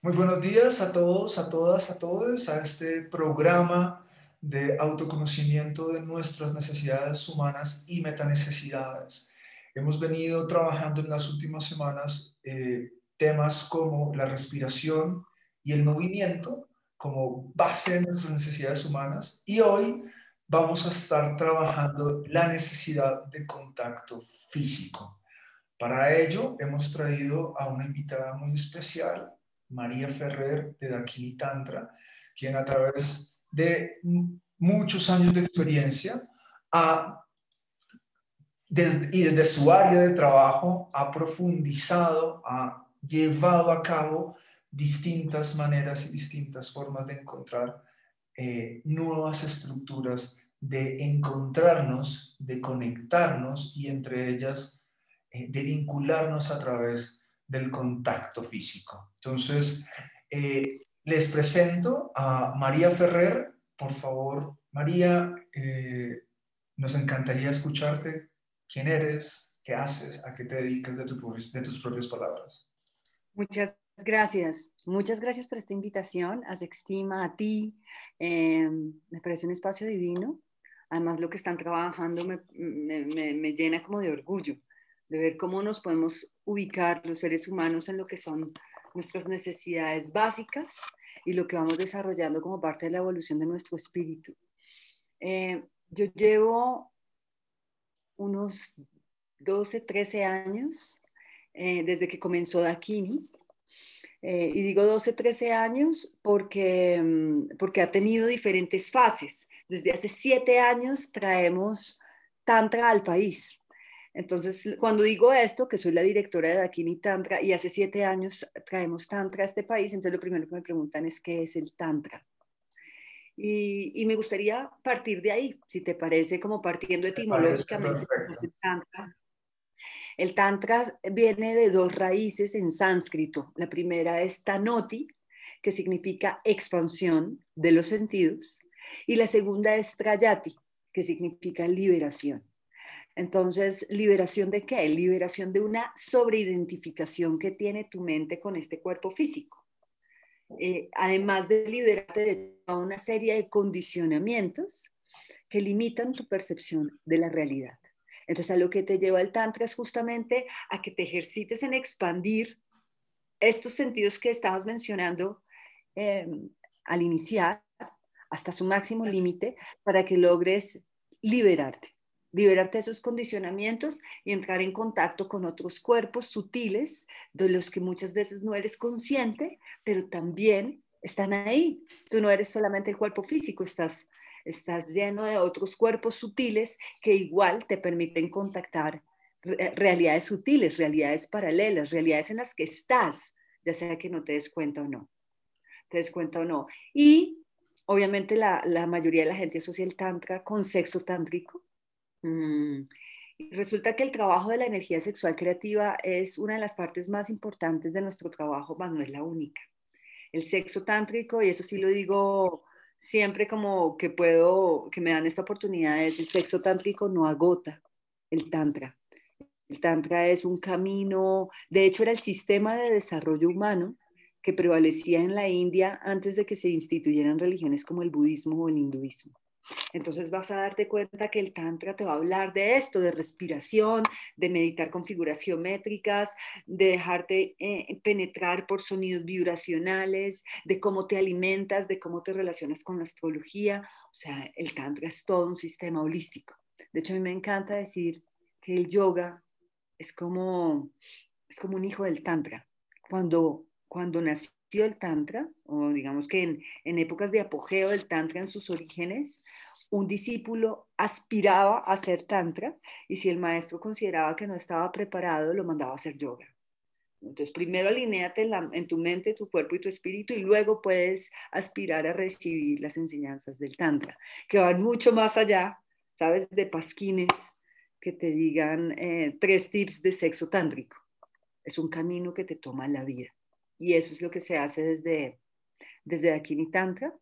Muy buenos días a todos, a todas, a todos, a este programa de autoconocimiento de nuestras necesidades humanas y metanecesidades. Hemos venido trabajando en las últimas semanas eh, temas como la respiración y el movimiento como base de nuestras necesidades humanas y hoy vamos a estar trabajando la necesidad de contacto físico. Para ello hemos traído a una invitada muy especial, María Ferrer de Dakini Tantra, quien a través de muchos años de experiencia ha, y desde su área de trabajo ha profundizado, ha llevado a cabo distintas maneras y distintas formas de encontrar eh, nuevas estructuras de encontrarnos, de conectarnos y entre ellas eh, de vincularnos a través del contacto físico. Entonces, eh, les presento a María Ferrer. Por favor, María, eh, nos encantaría escucharte. ¿Quién eres? ¿Qué haces? ¿A qué te dedicas de, tus propias palabras? Muchas gracias. Muchas gracias por esta invitación a Sextima, a ti. Em, me parece un espacio divino. Además, lo que están trabajando me, me, me llena como de orgullo de ver cómo nos podemos ubicar los seres humanos en lo que son nuestras necesidades básicas y lo que vamos desarrollando como parte de la evolución de nuestro espíritu. Eh, yo llevo unos 12, 13 años eh, desde que comenzó Dakini. Eh, y digo 12, 13 años porque, mm, porque ha tenido diferentes fases. Desde hace 7 años traemos Tantra al país. Entonces, cuando digo esto, que soy la directora de Dakini Tantra y hace siete años traemos Tantra a este país, entonces lo primero que me preguntan es qué es el Tantra. Y, me gustaría partir de ahí, si te parece, como partiendo etimológicamente. El tantra. el tantra viene de dos raíces en sánscrito. La primera es tanoti, que significa expansión de los sentidos, y la segunda es trayati, que significa liberación. Entonces, ¿liberación de qué? Liberación de una sobreidentificación que tiene tu mente con este cuerpo físico. Eh, además de liberarte de toda una serie de condicionamientos que limitan tu percepción de la realidad. Entonces, a lo que te lleva el Tantra es justamente a que te ejercites en expandir estos sentidos que estabas mencionando em, al iniciar hasta su máximo límite para que logres liberarte liberarte de esos condicionamientos y entrar en contacto con otros cuerpos sutiles de los que muchas veces no eres consciente, pero también están ahí. Tú no eres solamente el cuerpo físico, estás, estás lleno de otros cuerpos sutiles que igual te permiten contactar realidades sutiles, realidades paralelas, realidades en las que estás, ya sea que no te des cuenta o no. Te des cuenta o no. Y obviamente la, la mayoría de la gente asocia el tantra con sexo tántrico Mm, resulta que el trabajo de la energía sexual creativa es una de las partes más importantes de nuestro trabajo, mas no es la única. El sexo tántrico, y eso sí lo digo siempre como que puedo, que me dan esta oportunidad, es el sexo tántrico no agota el tantra. El tantra es un camino, de hecho era el sistema de desarrollo humano que prevalecía en la India antes de que se instituyeran religiones como el budismo o el hinduismo. Entonces vas a darte cuenta que el Tantra te va a hablar de esto, de respiración, de meditar con figuras geométricas, de dejarte eh, penetrar por sonidos vibracionales, de cómo te alimentas, de cómo te relacionas con la astrología. O sea, el Tantra es todo un sistema holístico. De hecho, a mí me encanta decir que el yoga es como, es como un hijo del Tantra. Cuando, cuando nació el Tantra, o digamos que en, épocas de apogeo del Tantra en sus orígenes, un discípulo aspiraba a ser Tantra y si el maestro consideraba que no estaba preparado, lo mandaba a hacer yoga. Entonces, primero alineate en, en tu mente, tu cuerpo y tu espíritu y luego puedes aspirar a recibir las enseñanzas del Tantra, que van mucho más allá, ¿sabes? De pasquines que te digan eh, tres tips de sexo tántrico. Es un camino que te toma la vida. Y eso es lo que se hace desde, desde Dakini Tantra.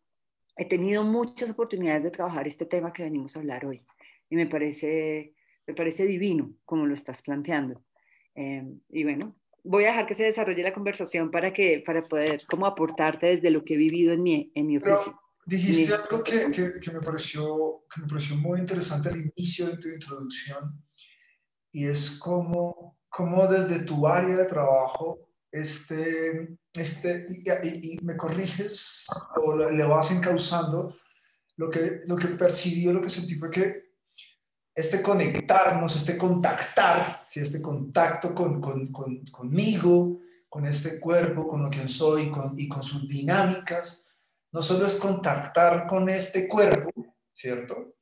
He tenido muchas oportunidades de trabajar este tema que venimos a hablar hoy y me parece, me parece divino como lo estás planteando. Eh, y bueno, voy a dejar que se desarrolle la conversación para, que, para poder como aportarte desde lo que he vivido en mi, en mi oficio. dijiste algo que, que, me pareció, que me pareció muy interesante al inicio de tu introducción y es cómo, cómo desde tu área de trabajo este, este, y, me corriges o le vas encauzando, lo que, lo que percibió, lo que sentí fue que este conectarnos, este contactar, ¿sí? este contacto con, con, con, conmigo, con este cuerpo, con lo que soy y con sus dinámicas, no solo es contactar con este cuerpo, ¿cierto?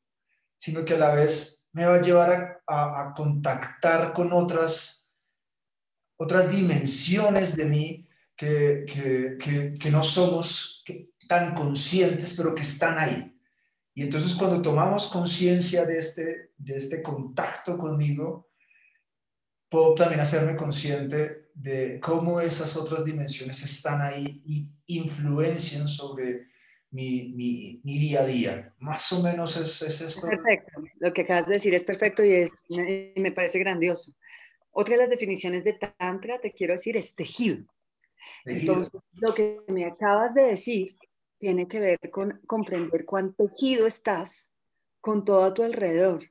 Sino que a la vez me va a llevar a, a contactar con otras otras dimensiones de mí que, que, no somos tan conscientes, pero que están ahí. Y entonces cuando tomamos conciencia de este, de este contacto conmigo, puedo también hacerme consciente de cómo esas otras dimensiones están ahí y influencian sobre mi, mi, mi día a día. Más o menos es, es esto. Perfecto, lo que acabas de decir es perfecto y me parece grandioso. Otra de las definiciones de Tantra, te quiero decir, es tejido. Entonces, lo que me acabas de decir tiene que ver con comprender cuán tejido estás con todo a tu alrededor.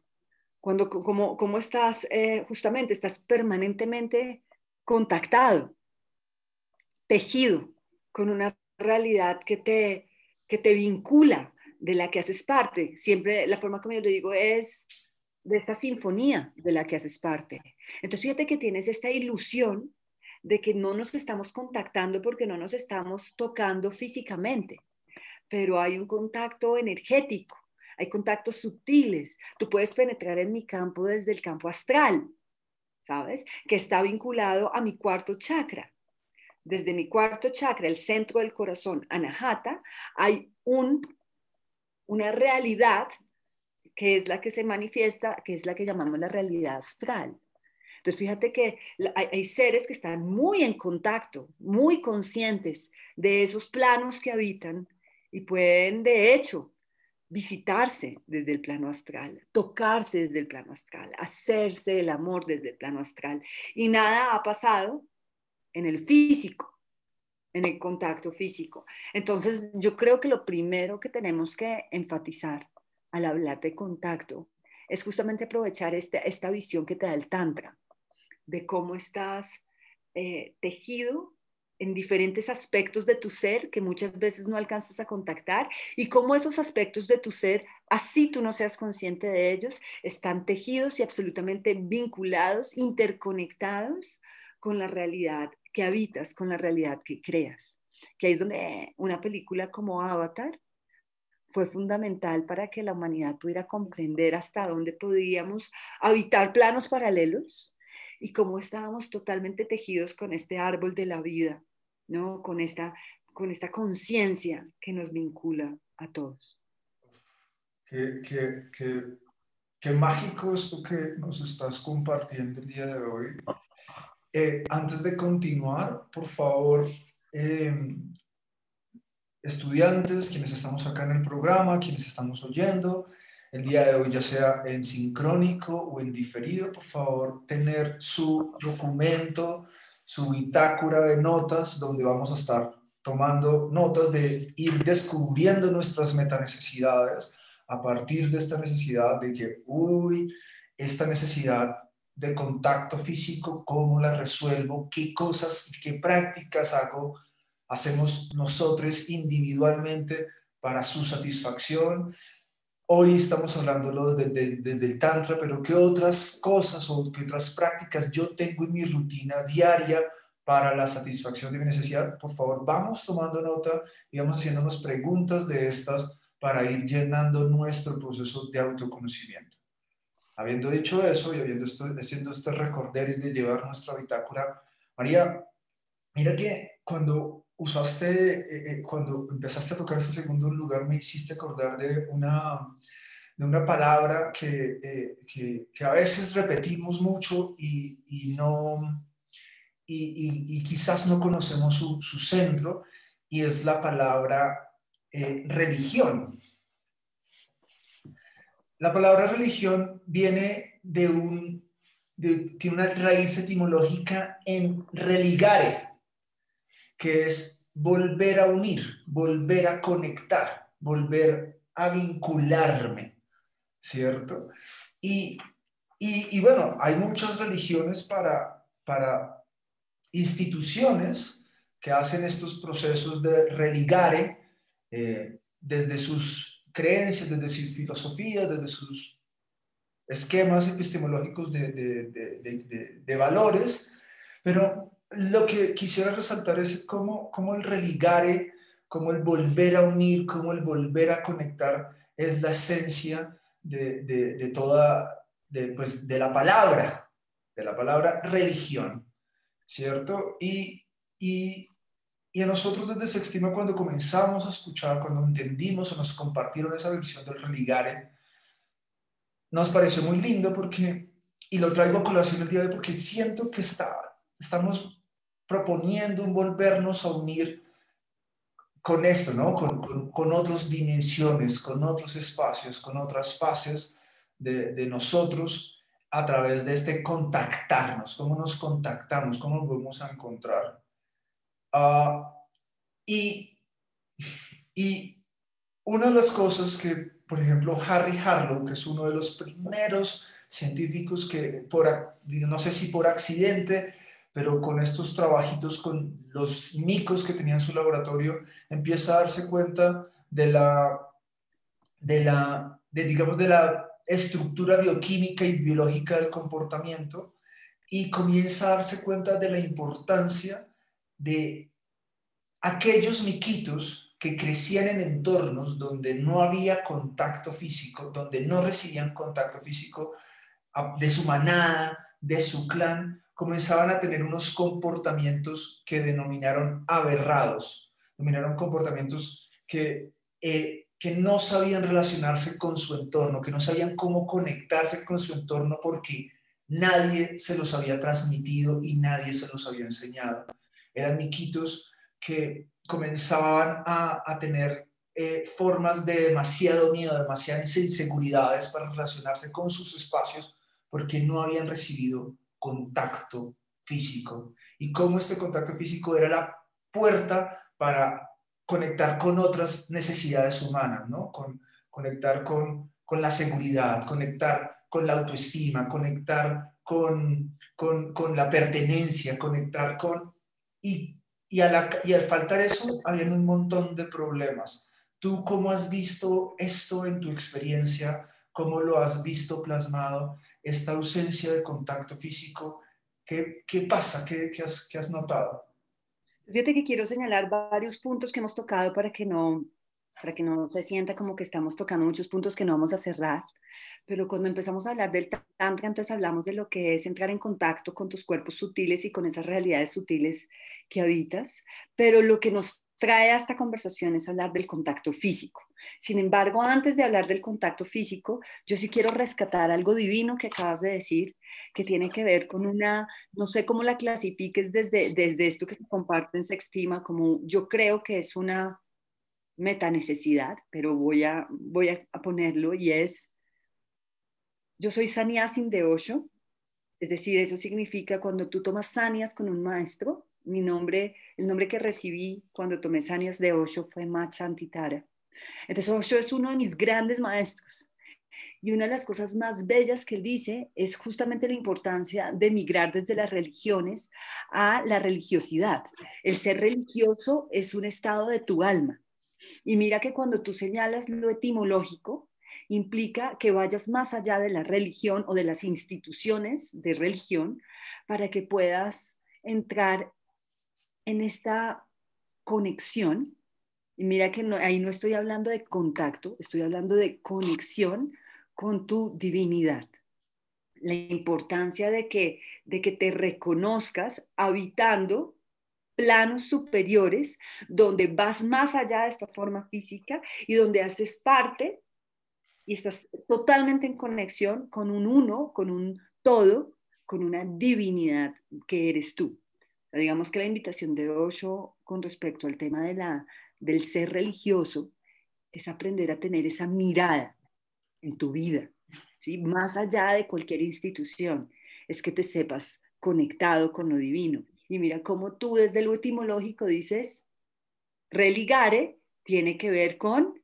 Cuando, como, cómo estás, eh, justamente, estás permanentemente contactado, tejido con una realidad que te, que te vincula, de la que haces parte. Siempre la forma como yo lo digo es de esta sinfonía de la que haces parte. Entonces, fíjate que tienes esta ilusión de que no nos estamos contactando porque no nos estamos tocando físicamente, pero hay un contacto energético, hay contactos sutiles. Tú puedes penetrar en mi campo desde el campo astral, ¿sabes? Que está vinculado a mi cuarto chakra. Desde mi cuarto chakra, el centro del corazón, Anahata, hay un, una realidad que es la que se manifiesta, que es la que llamamos la realidad astral. Entonces, fíjate que hay, seres que están muy en contacto, muy conscientes de esos planos que habitan y pueden, de hecho, visitarse desde el plano astral, tocarse desde el plano astral, hacerse el amor desde el plano astral. Y nada ha pasado en el físico, en el contacto físico. Entonces, yo creo que lo primero que tenemos que enfatizar al hablar de contacto es justamente aprovechar este, esta visión que te da el Tantra, de cómo estás eh, tejido en diferentes aspectos de tu ser que muchas veces no alcanzas a contactar y cómo esos aspectos de tu ser, así tú no seas consciente de ellos, están tejidos y absolutamente vinculados, interconectados con la realidad que habitas, con la realidad que creas. Que ahí es donde una película como Avatar fue fundamental para que la humanidad pudiera comprender hasta dónde podíamos habitar planos paralelos y cómo estábamos totalmente tejidos con este árbol de la vida, ¿no? Con esta, con esta conciencia que nos vincula a todos. Qué, qué, qué, qué, mágico esto que nos estás compartiendo el día de hoy. Eh, antes de continuar, por favor, eh, estudiantes, quienes estamos acá en el programa, quienes estamos oyendo, el día de hoy, ya sea en sincrónico o en diferido, por favor, tener su documento, su bitácora de notas, donde vamos a estar tomando notas de ir descubriendo nuestras metanecesidades a partir de esta necesidad de que, uy, esta necesidad de contacto físico, ¿cómo la resuelvo? ¿Qué cosas y qué prácticas hago hacemos nosotros individualmente para su satisfacción. Hoy estamos hablando desde, desde, el Tantra, pero ¿qué otras cosas o qué otras prácticas yo tengo en mi rutina diaria para la satisfacción de mi necesidad? Por favor, vamos tomando nota y vamos haciéndonos preguntas de estas para ir llenando nuestro proceso de autoconocimiento. Habiendo dicho eso y habiendo esto, haciendo este recorderis de llevar nuestra bitácora, María, mira que cuando usaste, eh, eh, cuando empezaste a tocar este segundo lugar, me hiciste acordar de una, de una palabra que, eh, que, que, a veces repetimos mucho y, y no, y, y, quizás no conocemos su, su, centro, y es la palabra religión. La palabra religión viene de un tiene una raíz etimológica en religare, que es volver a unir, volver a conectar, volver a vincularme, ¿cierto? Y, y, bueno, hay muchas religiones para, para instituciones que hacen estos procesos de religare eh, desde sus creencias, desde sus filosofías, desde sus esquemas epistemológicos de, de, de, valores, pero lo que quisiera resaltar es cómo, cómo el religare, cómo el volver a unir, cómo el volver a conectar es la esencia de, toda, pues, de la palabra, de la palabra religión, ¿cierto? Y, y, y a nosotros desde Sextima, cuando comenzamos a escuchar, cuando entendimos o nos compartieron esa versión del religare, nos pareció muy lindo porque, y lo traigo a colación el día de hoy porque siento que está, estamos proponiendo un volvernos a unir con esto, ¿no? Con, con, otras dimensiones, con otros espacios, con otras fases de, de, nosotros a través de este contactarnos, cómo nos contactamos, cómo nos vamos a encontrar. Ah, y, y una de las cosas que por ejemplo, Harry Harlow, que es uno de los primeros científicos que, por, no sé si por accidente, pero con estos trabajitos con los micos que tenía en su laboratorio, empieza a darse cuenta de la, de la, digamos, de la estructura bioquímica y biológica del comportamiento y comienza a darse cuenta de la importancia de aquellos miquitos que crecían en entornos donde no había contacto físico, donde no recibían contacto físico de su manada, de su clan, comenzaban a tener unos comportamientos que denominaron aberrados, denominaron comportamientos que, eh, que no sabían relacionarse con su entorno, que no sabían cómo conectarse con su entorno porque nadie se los había transmitido y nadie se los había enseñado. Eran miquitos que comenzaban a, tener eh, formas de demasiado miedo, demasiadas inseguridades para relacionarse con sus espacios porque no habían recibido contacto físico. Y cómo este contacto físico era la puerta para conectar con otras necesidades humanas, ¿no? Con, conectar con, con la seguridad, conectar con la autoestima, conectar con, con, con la pertenencia, conectar con... Y y, al faltar eso, habían un montón de problemas. ¿Tú cómo has visto esto en tu experiencia? ¿Cómo lo has visto plasmado? Esta ausencia de contacto físico, ¿qué, pasa? ¿Qué, qué, has, ¿Qué has notado? Fíjate que quiero señalar varios puntos que hemos tocado para que no, para que no se sienta como que estamos tocando muchos puntos que no vamos a cerrar. Pero cuando empezamos a hablar del tantra, entonces hablamos de lo que es entrar en contacto con tus cuerpos sutiles y con esas realidades sutiles que habitas. Pero lo que nos trae a esta conversación es hablar del contacto físico. Sin embargo, antes de hablar del contacto físico, yo sí quiero rescatar algo divino que acabas de decir, que tiene que ver con una, no sé cómo la clasifiques desde, desde esto que se comparte en Sextima, como yo creo que es una meta necesidad, pero voy a, voy a ponerlo y es yo soy Saniasin de Osho, es decir, eso significa cuando tú tomas sanias con un maestro, mi nombre, el nombre que recibí cuando tomé sanias de Osho fue Macha Antitara. Entonces Osho es uno de mis grandes maestros. Y una de las cosas más bellas que él dice es justamente la importancia de migrar desde las religiones a la religiosidad. El ser religioso es un estado de tu alma. Y mira que cuando tú señalas lo etimológico, implica que vayas más allá de la religión o de las instituciones de religión para que puedas entrar en esta conexión. Y mira que ahí no estoy hablando de contacto, estoy hablando de conexión con tu divinidad. La importancia de que, de que te reconozcas habitando planos superiores donde vas más allá de esta forma física y donde haces parte y estás totalmente en conexión con un uno, con un todo, con una divinidad que eres tú. digamos que la invitación de Osho con respecto al tema de la, del ser religioso es aprender a tener esa mirada en tu vida, ¿sí? más allá de cualquier institución. es que te sepas conectado con lo divino. Y mira cómo tú desde lo etimológico dices, religare tiene que ver con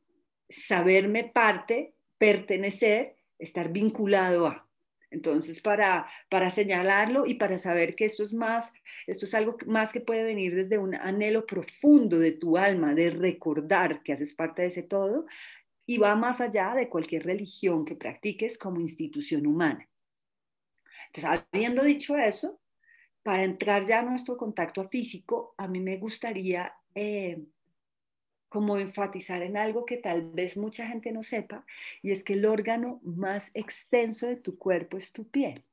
saberme parte, pertenecer, estar vinculado a. Entonces, para, para señalarlo y para saber que esto es más, esto es algo más que puede venir desde un anhelo profundo de tu alma, de recordar que haces parte de ese todo, y va más allá de cualquier religión que practiques como institución humana. Entonces, habiendo dicho eso, para entrar ya a nuestro contacto físico, a mí me gustaría eh, como enfatizar en algo que tal vez mucha gente no sepa, y es que el órgano más extenso de tu cuerpo es tu piel.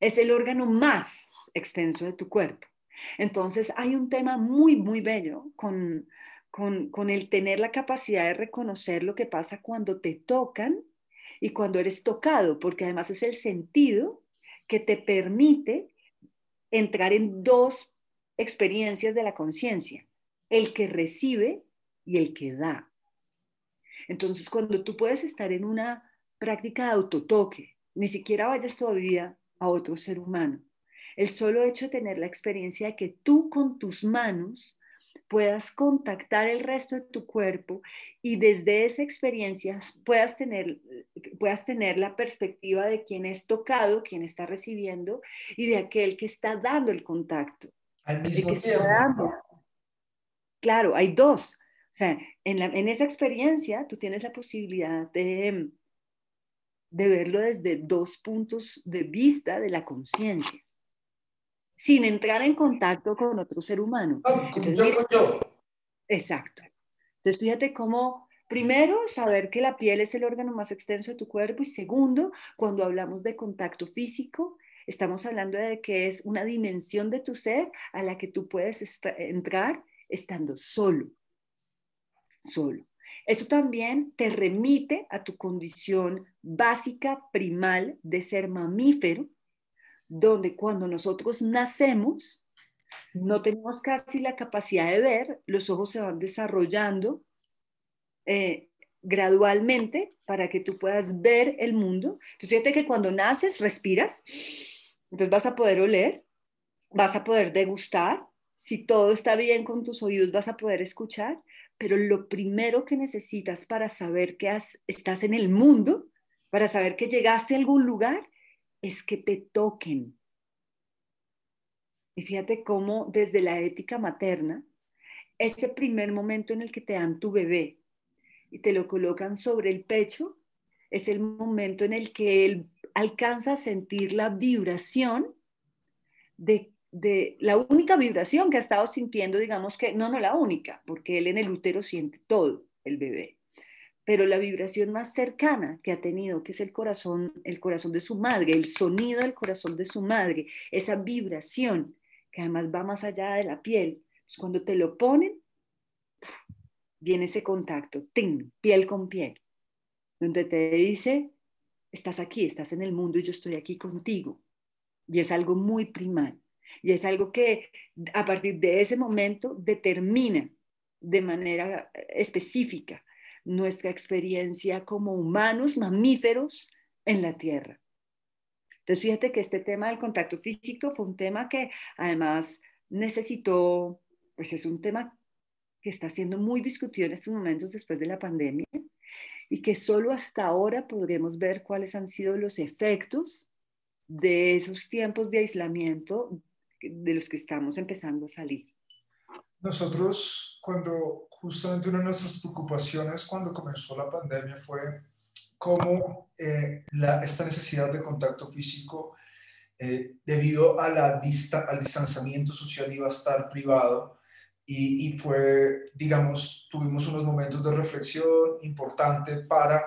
Es el órgano más extenso de tu cuerpo. Entonces hay un tema muy, muy bello con, con, con el tener la capacidad de reconocer lo que pasa cuando te tocan y cuando eres tocado, porque además es el sentido que te permite entrar en dos experiencias de la conciencia, el que recibe y el que da. Entonces, cuando tú puedes estar en una práctica de autotoque, ni siquiera vayas todavía a otro ser humano, el solo hecho de tener la experiencia de que tú con tus manos puedas contactar el resto de tu cuerpo y desde esa experiencia puedas tener, puedas tener la perspectiva de quien es tocado, quien está recibiendo y de aquel que está dando el contacto. Al mismo tiempo. Claro, hay dos. O sea, en, en, esa experiencia tú tienes la posibilidad de, de verlo desde dos puntos de vista de la conciencia sin entrar en contacto con otro ser humano. Exacto. Entonces, fíjate cómo, primero, saber que la piel es el órgano más extenso de tu cuerpo y segundo, cuando hablamos de contacto físico, estamos hablando de que es una dimensión de tu ser a la que tú puedes entrar estando solo, solo. Eso también te remite a tu condición básica, primal de ser mamífero, donde cuando nosotros nacemos, no tenemos casi la capacidad de ver, los ojos se van desarrollando eh, gradualmente para que tú puedas ver el mundo. Entonces, fíjate que cuando naces, respiras, entonces vas a poder oler, vas a poder degustar, si todo está bien con tus oídos, vas a poder escuchar, pero lo primero que necesitas para saber que estás en el mundo, para saber que llegaste a algún lugar, es que te toquen. Y fíjate cómo desde la ética materna, ese primer momento en el que te dan tu bebé y te lo colocan sobre el pecho, es el momento en el que él alcanza a sentir la vibración de, de, la única vibración que ha estado sintiendo, digamos que, no, no la única, porque él en el útero siente todo, el bebé pero la vibración más cercana que ha tenido, que es el corazón, el corazón de su madre, el sonido del corazón de su madre, esa vibración que además va más allá de la piel. Pues cuando te lo ponen, viene ese contacto, ¡ting! piel con piel, donde te dice, estás aquí, estás en el mundo y yo estoy aquí contigo. Y es algo muy primal. Y es algo que a partir de ese momento determina de manera específica nuestra experiencia como humanos, mamíferos en la Tierra. Entonces, fíjate que este tema del contacto físico fue un tema que además necesitó, pues es un tema que está siendo muy discutido en estos momentos después de la pandemia y que solo hasta ahora podremos ver cuáles han sido los efectos de esos tiempos de aislamiento de los que estamos empezando a salir. Nosotros, cuando justamente una de nuestras preocupaciones cuando comenzó la pandemia fue cómo eh, esta necesidad de contacto físico, eh, debido a la vista, al distanciamiento social, iba a estar privado. Y, y, fue, digamos, tuvimos unos momentos de reflexión importante para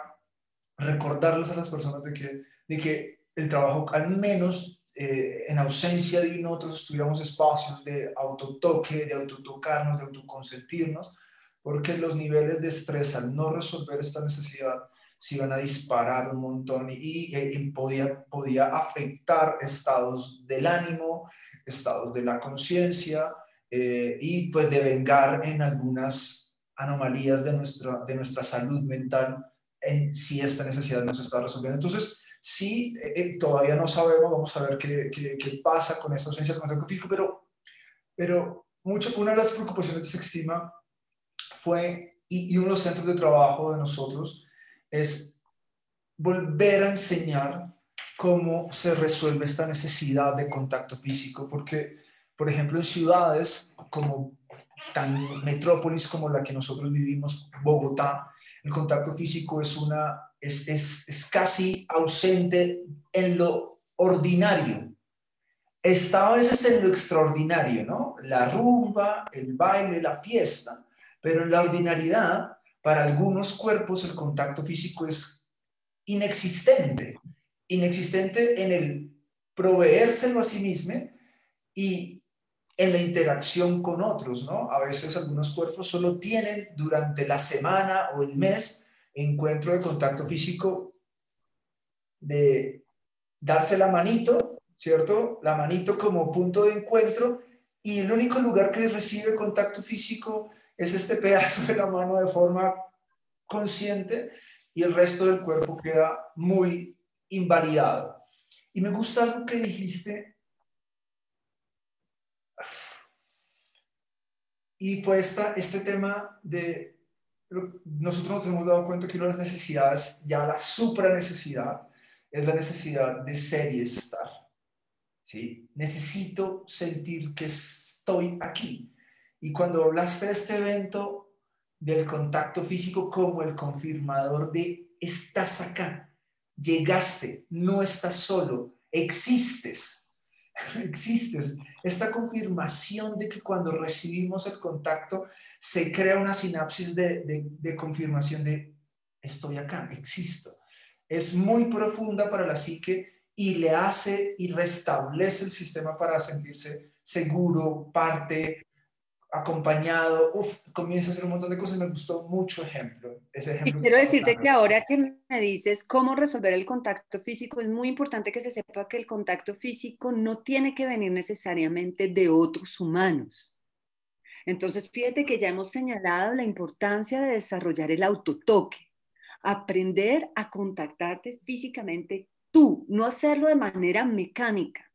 recordarles a las personas de que, de que el trabajo, al menos eh, en ausencia de nosotros tuviéramos espacios de autotoque, de autotocarnos, de autoconsentirnos, porque los niveles de estrés al no resolver esta necesidad se iban a disparar un montón y, podía, podía afectar estados del ánimo, estados de la conciencia eh, y pues devengar en algunas anomalías de nuestra, de nuestra salud mental en si esta necesidad no se está resolviendo. Entonces, Sí, eh, todavía no sabemos, vamos a ver qué, pasa con esta ausencia de contacto físico, pero, pero mucho, una de las preocupaciones de Sextima fue, y, y uno de los centros de trabajo de nosotros, es volver a enseñar cómo se resuelve esta necesidad de contacto físico, porque, por ejemplo, en ciudades como tan metrópolis como la que nosotros vivimos, Bogotá, el contacto físico es, una, es, es, es casi ausente en lo ordinario. Está a veces en lo extraordinario, ¿no? La rumba, el baile, la fiesta, pero en la ordinariedad, para algunos cuerpos el contacto físico es inexistente, inexistente en el proveérselo a sí mismo y en la interacción con otros, ¿no? A veces algunos cuerpos solo tienen durante la semana o el mes encuentro de contacto físico de darse la manito, ¿cierto? La manito como punto de encuentro y el único lugar que recibe contacto físico es este pedazo de la mano de forma consciente y el resto del cuerpo queda muy invalidado. Y me gusta algo que dijiste Y fue esta, este tema de, nosotros nos hemos dado cuenta que una de las necesidades, ya la supra necesidad, es la necesidad de ser y estar. ¿sí? Necesito sentir que estoy aquí. Y cuando hablaste de este evento del contacto físico como el confirmador de estás acá, llegaste, no estás solo, existes existes. Esta confirmación de que cuando recibimos el contacto se crea una sinapsis de, confirmación de estoy acá, existo. Es muy profunda para la psique y le hace y restablece el sistema para sentirse seguro, parte, acompañado, uf, comienza a hacer un montón de cosas. Me gustó mucho ejemplo. Ese ejemplo y quiero decirte que ahora que me dices cómo resolver el contacto físico, es muy importante que se sepa que el contacto físico no tiene que venir necesariamente de otros humanos. Entonces, fíjate que ya hemos señalado la importancia de desarrollar el autotoque, aprender a contactarte físicamente tú, no hacerlo de manera mecánica.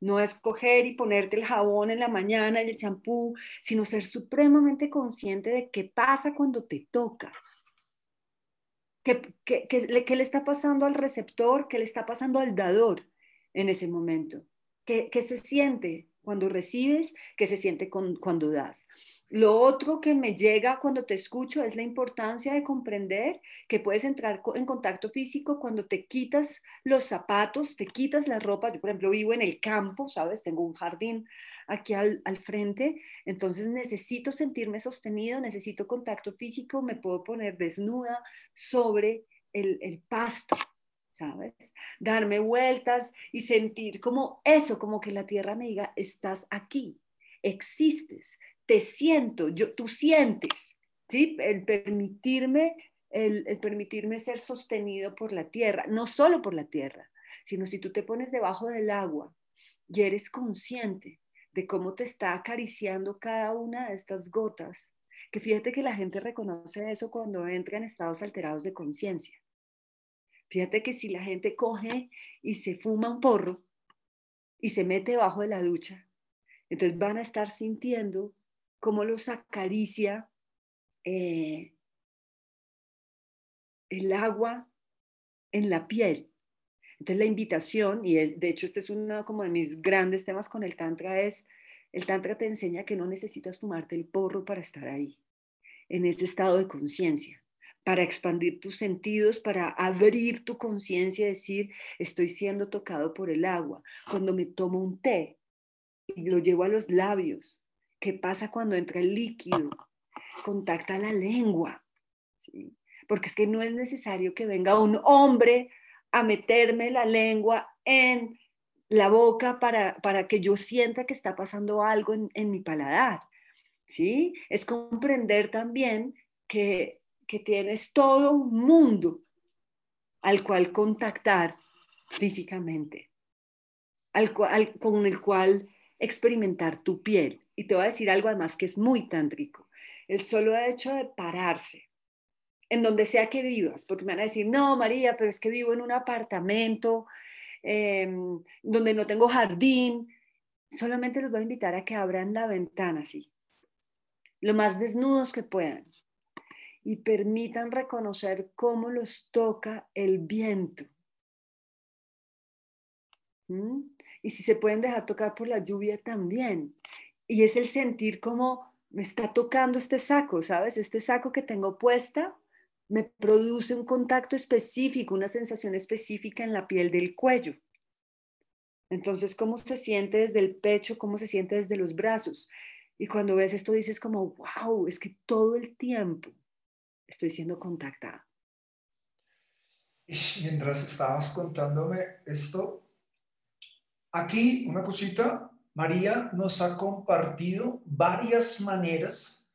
No es coger y ponerte el jabón en la mañana y el champú, sino ser supremamente consciente de qué pasa cuando te tocas. ¿Qué, qué, qué, le está pasando al receptor? ¿Qué le está pasando al dador en ese momento? ¿Qué, qué se siente cuando recibes? ¿Qué se siente con, cuando das? Lo otro que me llega cuando te escucho es la importancia de comprender que puedes entrar en contacto físico cuando te quitas los zapatos, te quitas la ropa. Yo, por ejemplo, vivo en el campo, ¿sabes? Tengo un jardín aquí al, frente, entonces necesito sentirme sostenido, necesito contacto físico, me puedo poner desnuda sobre el, el pasto, ¿sabes? Darme vueltas y sentir como eso, como que la tierra me diga, estás aquí, existes, te siento, yo, tú sientes, ¿sí? El permitirme, el, permitirme ser sostenido por la tierra, no solo por la tierra, sino si tú te pones debajo del agua y eres consciente de cómo te está acariciando cada una de estas gotas, que fíjate que la gente reconoce eso cuando entra en estados alterados de conciencia. Fíjate que si la gente coge y se fuma un porro y se mete debajo de la ducha, entonces van a estar sintiendo cómo los acaricia eh, el agua en la piel. Entonces la invitación, y de hecho este es uno como de mis grandes temas con el Tantra, es, el Tantra te enseña que no necesitas fumarte el porro para estar ahí, en ese estado de conciencia, para expandir tus sentidos, para abrir tu conciencia y decir, estoy siendo tocado por el agua. Cuando me tomo un té y lo llevo a los labios, ¿Qué pasa cuando entra el líquido? Contacta la lengua. ¿sí? Porque es que no es necesario que venga un hombre a meterme la lengua en la boca para, para que yo sienta que está pasando algo en, en mi paladar. ¿sí? Es comprender también que, que tienes todo un mundo al cual contactar físicamente, al, con el cual experimentar tu piel. Y te voy a decir algo además que es muy tántrico. El solo hecho de pararse en donde sea que vivas, porque me van a decir, no, María, pero es que vivo en un apartamento em, donde no tengo jardín. Solamente los voy a invitar a que abran la ventana así, lo más desnudos que puedan, y permitan reconocer cómo los toca el viento. ¿Mm? Y si se pueden dejar tocar por la lluvia también. Y es el sentir como me está tocando este saco, ¿sabes? Este saco que tengo puesta me produce un contacto específico, una sensación específica en la piel del cuello. Entonces, ¿cómo se siente desde el pecho? ¿Cómo se siente desde los brazos? Y cuando ves esto dices como, wow, es que todo el tiempo estoy siendo contactada. Mientras estabas contándome esto, aquí una cosita, María nos ha compartido varias maneras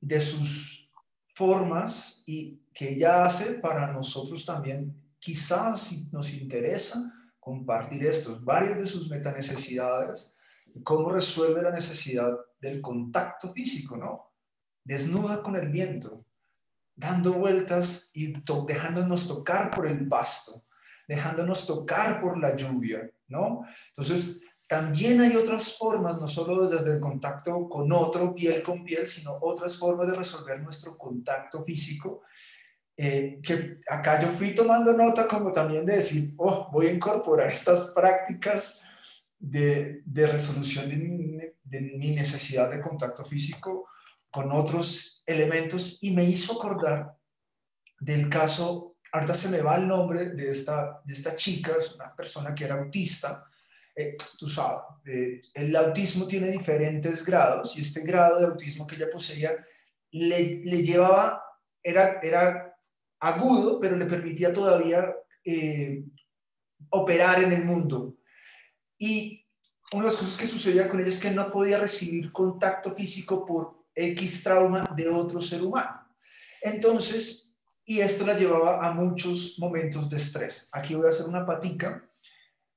de sus formas y que ella hace para nosotros también, quizás si nos interesa compartir esto, varias de sus metanecesidades, cómo resuelve la necesidad del contacto físico, ¿no? Desnuda con el viento, dando vueltas y dejándonos tocar por el pasto, dejándonos tocar por la lluvia, ¿no? Entonces, también hay otras formas, no solo desde el contacto con otro, piel con piel, sino otras formas de resolver nuestro contacto físico, eh, que acá yo fui tomando nota como también de decir, oh, voy a incorporar estas prácticas de, de resolución de mi, necesidad de contacto físico con otros elementos y me hizo acordar del caso, ahorita se me va el nombre de esta, de esta chica, es una persona que era autista, eh, tú sabes, eh, el autismo tiene diferentes grados y este grado de autismo que ella poseía le, le llevaba, era, era agudo, pero le permitía todavía eh, operar en el mundo. Y una de las cosas que sucedía con ella es que no podía recibir contacto físico por X trauma de otro ser humano. Entonces, y esto la llevaba a muchos momentos de estrés. Aquí voy a hacer una patica.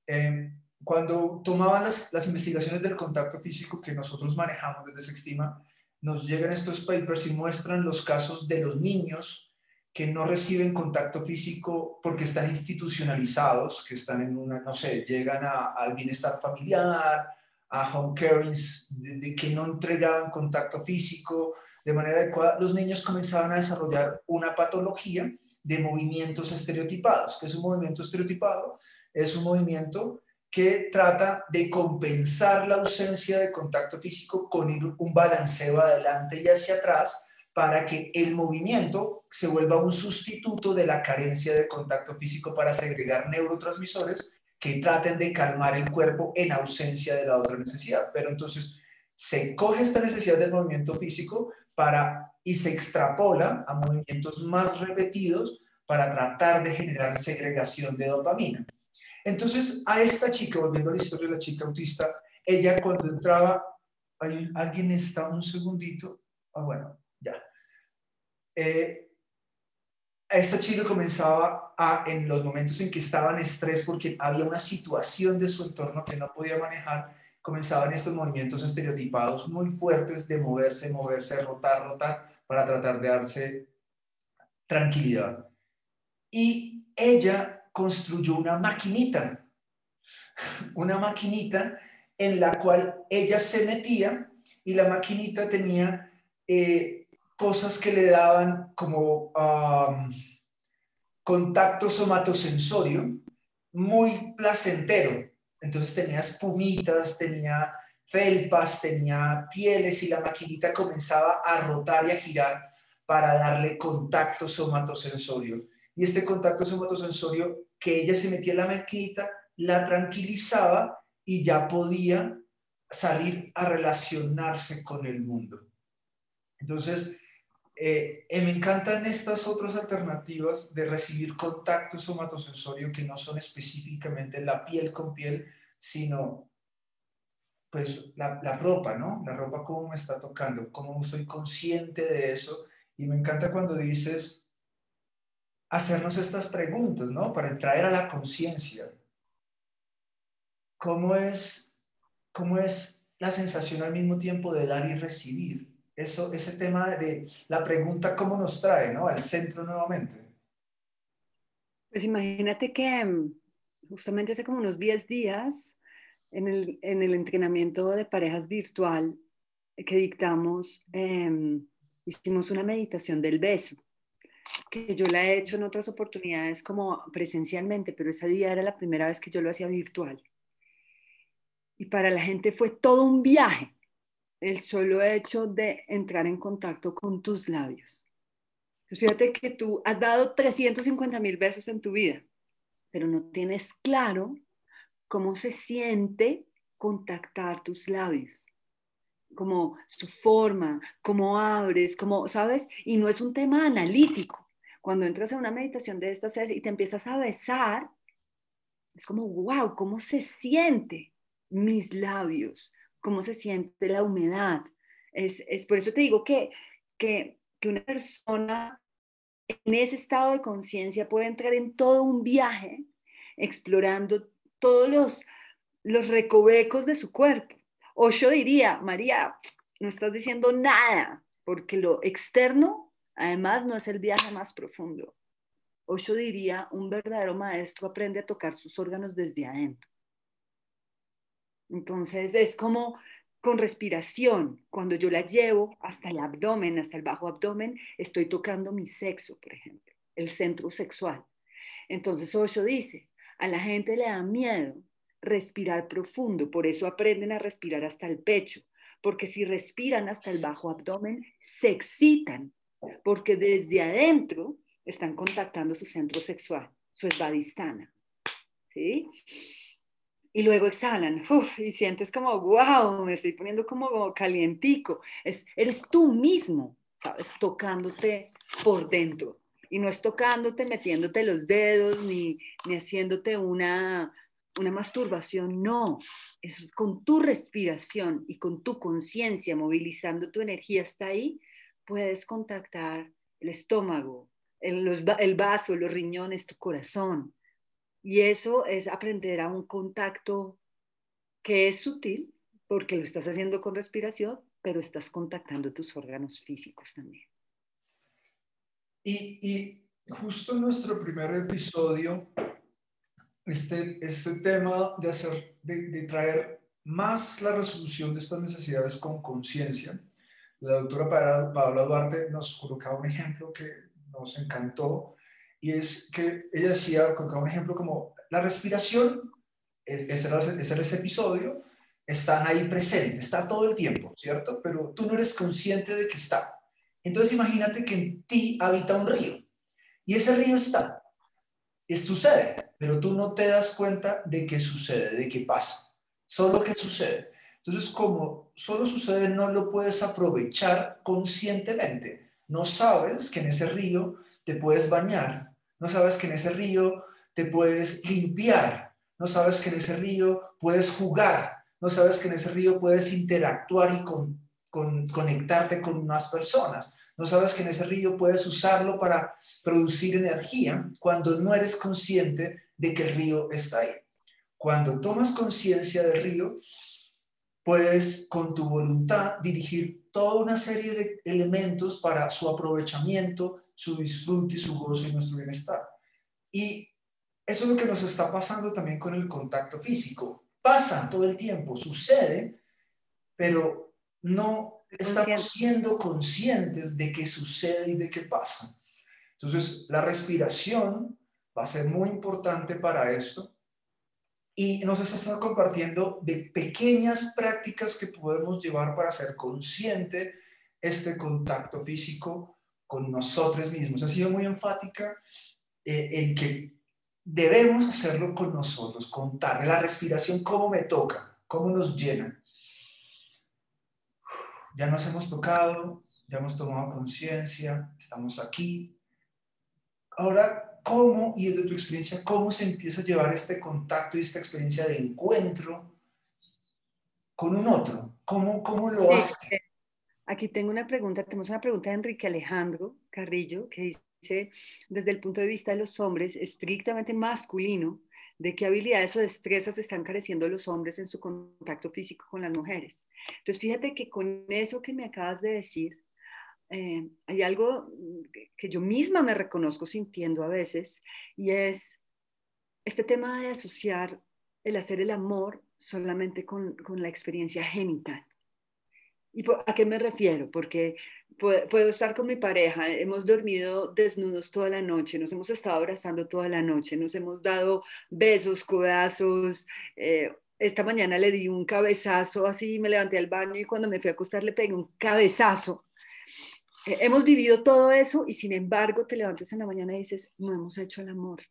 Eh, cuando tomaban las, las, investigaciones del contacto físico que nosotros manejamos desde Sextima, nos llegan estos papers y muestran los casos de los niños que no reciben contacto físico porque están institucionalizados, que están en una, no sé, llegan a, al bienestar familiar, a home carings, de, de que no entregaban contacto físico de manera adecuada, los niños comenzaban a desarrollar una patología de movimientos estereotipados. que es un movimiento estereotipado? Es un movimiento que trata de compensar la ausencia de contacto físico con un balanceo adelante y hacia atrás para que el movimiento se vuelva un sustituto de la carencia de contacto físico para segregar neurotransmisores que traten de calmar el cuerpo en ausencia de la otra necesidad. Pero entonces se coge esta necesidad del movimiento físico para y se extrapola a movimientos más repetidos para tratar de generar segregación de dopamina. Entonces, a esta chica, volviendo a la historia de la chica autista, ella cuando entraba, alguien está un segundito, ah, bueno, ya. Eh, esta chica comenzaba a, en los momentos en que estaba en estrés porque había una situación de su entorno que no podía manejar, comenzaban estos movimientos estereotipados muy fuertes de moverse, moverse, rotar, rotar, para tratar de darse tranquilidad. Y ella construyó una maquinita, una maquinita en la cual ella se metía y la maquinita tenía eh, cosas que le daban como contacto somatosensorio muy placentero. Entonces tenía espumitas, tenía felpas, tenía pieles y la maquinita comenzaba a rotar y a girar para darle contacto somatosensorio. Y este contacto somatosensorio que ella se metía en la maquinita, la tranquilizaba y ya podía salir a relacionarse con el mundo. Entonces, eh, eh, me encantan estas otras alternativas de recibir contacto somatosensorio que no son específicamente la piel con piel, sino pues la, la ropa, ¿no? La ropa cómo me está tocando, cómo soy consciente de eso. Y me encanta cuando dices, hacernos estas preguntas, ¿no? Para traer a la conciencia. ¿Cómo es, ¿Cómo es la sensación al mismo tiempo de dar y recibir? eso, ese tema de la pregunta cómo nos trae, ¿no? Al centro nuevamente. Pues imagínate que mm, justamente hace como unos 10 días, en el, en el entrenamiento de parejas virtual que dictamos, em, hicimos una meditación del beso, que yo la he hecho en otras oportunidades como presencialmente, pero ese día era la primera vez que yo lo hacía virtual. Y para la gente fue todo un viaje el solo hecho de entrar en contacto con tus labios. Pues fíjate que tú has dado 350 mil besos en tu vida, pero no tienes claro cómo se siente contactar tus labios, como su forma, cómo abres, cómo, ¿sabes? Y no es un tema analítico. Cuando entras a una meditación de estas y te empiezas a besar, es como, wow, ¿cómo se siente mis labios? cómo se siente la humedad. Es, por eso te digo que, que, una persona en ese estado de conciencia puede entrar en todo un viaje explorando todos los, los recovecos de su cuerpo. O yo diría, María, no estás diciendo nada, porque lo externo además no es el viaje más profundo. O yo diría, un verdadero maestro aprende a tocar sus órganos desde adentro. Entonces es como con respiración, cuando yo la llevo hasta el abdomen, hasta el bajo abdomen, estoy tocando mi sexo, por ejemplo, el centro sexual. Entonces Osho dice, a la gente le da miedo respirar profundo, por eso aprenden a respirar hasta el pecho, porque si respiran hasta el bajo abdomen, se excitan, porque desde adentro están contactando su centro sexual, su esvadistana. ¿Sí? y luego exhalan y sientes como, wow, me estoy poniendo como, calientico. Es, eres tú mismo, ¿sabes? Tocándote por dentro. Y no es tocándote, metiéndote los dedos, ni, ni haciéndote una, una masturbación, no. Es con tu respiración y con tu conciencia, movilizando tu energía hasta ahí, puedes contactar el estómago, el, el vaso, los riñones, tu corazón, y eso es aprender a un contacto que es sutil, porque lo estás haciendo con respiración, pero estás contactando tus órganos físicos también. Y, justo en nuestro primer episodio, este, este tema de, hacer, de, traer más la resolución de estas necesidades con conciencia, la doctora Paola Duarte nos colocaba un ejemplo que nos encantó y es que ella decía, con un ejemplo como la respiración, ese era, ese episodio, están ahí presentes, está todo el tiempo, ¿cierto? Pero tú no eres consciente de que está. Entonces imagínate que en ti habita un río y ese río está, es, sucede, pero tú no te das cuenta de qué sucede, de qué pasa, solo que sucede. Entonces, como solo sucede, no lo puedes aprovechar conscientemente. No sabes que en ese río te puedes bañar, no sabes que en ese río te puedes limpiar, no sabes que en ese río puedes jugar, no sabes que en ese río puedes interactuar y con, conectarte con más personas, no sabes que en ese río puedes usarlo para producir energía cuando no eres consciente de que el río está ahí. Cuando tomas conciencia del río, puedes con tu voluntad dirigir toda una serie de elementos para su aprovechamiento, su disfrute y su gozo y nuestro bienestar. Y eso es lo que nos está pasando también con el contacto físico. Pasa todo el tiempo, sucede, pero no estamos siendo conscientes de qué sucede y de qué pasa. Entonces, la respiración va a ser muy importante para esto y nos está compartiendo de pequeñas prácticas que podemos llevar para ser consciente este contacto físico con nosotros mismos. Ha sido muy enfática eh, en que debemos hacerlo con nosotros, contar la respiración, cómo me toca, cómo nos llena. Ya nos hemos tocado, ya hemos tomado conciencia, estamos aquí. Ahora ¿Cómo, y desde tu experiencia, cómo se empieza a llevar este contacto y esta experiencia de encuentro con un otro? ¿Cómo, cómo lo hace? Aquí tengo una pregunta, tenemos una pregunta de Enrique Alejandro Carrillo que dice, desde el punto de vista de los hombres estrictamente masculino, de qué habilidades o destrezas están careciendo los hombres en su contacto físico con las mujeres. Entonces, fíjate que con eso que me acabas de decir, eh, hay algo que yo misma me reconozco sintiendo a veces y es este tema de asociar el hacer el amor solamente con, con la experiencia genital. ¿Y a qué me refiero? Porque puedo, estar con mi pareja, hemos dormido desnudos toda la noche, nos hemos estado abrazando toda la noche, nos hemos dado besos, codazos. Eh, esta mañana le di un cabezazo, así me levanté al baño y cuando me fui a acostar le pegué un cabezazo. Eh, hemos vivido todo eso y sin embargo te levantas en la mañana y dices, no hemos hecho el amor.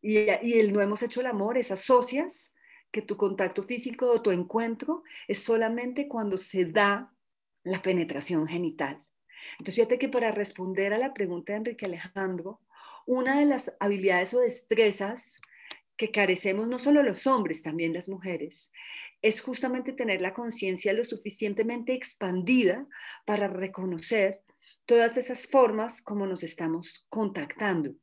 Y, el no hemos hecho el amor es asocias que tu contacto físico o tu encuentro es solamente cuando se da la penetración genital. Entonces, fíjate que para responder a la pregunta de Enrique Alejandro, una de las habilidades o destrezas que carecemos no solo los hombres, también las mujeres, es justamente tener la conciencia lo suficientemente expandida para reconocer todas esas formas como nos estamos contactando.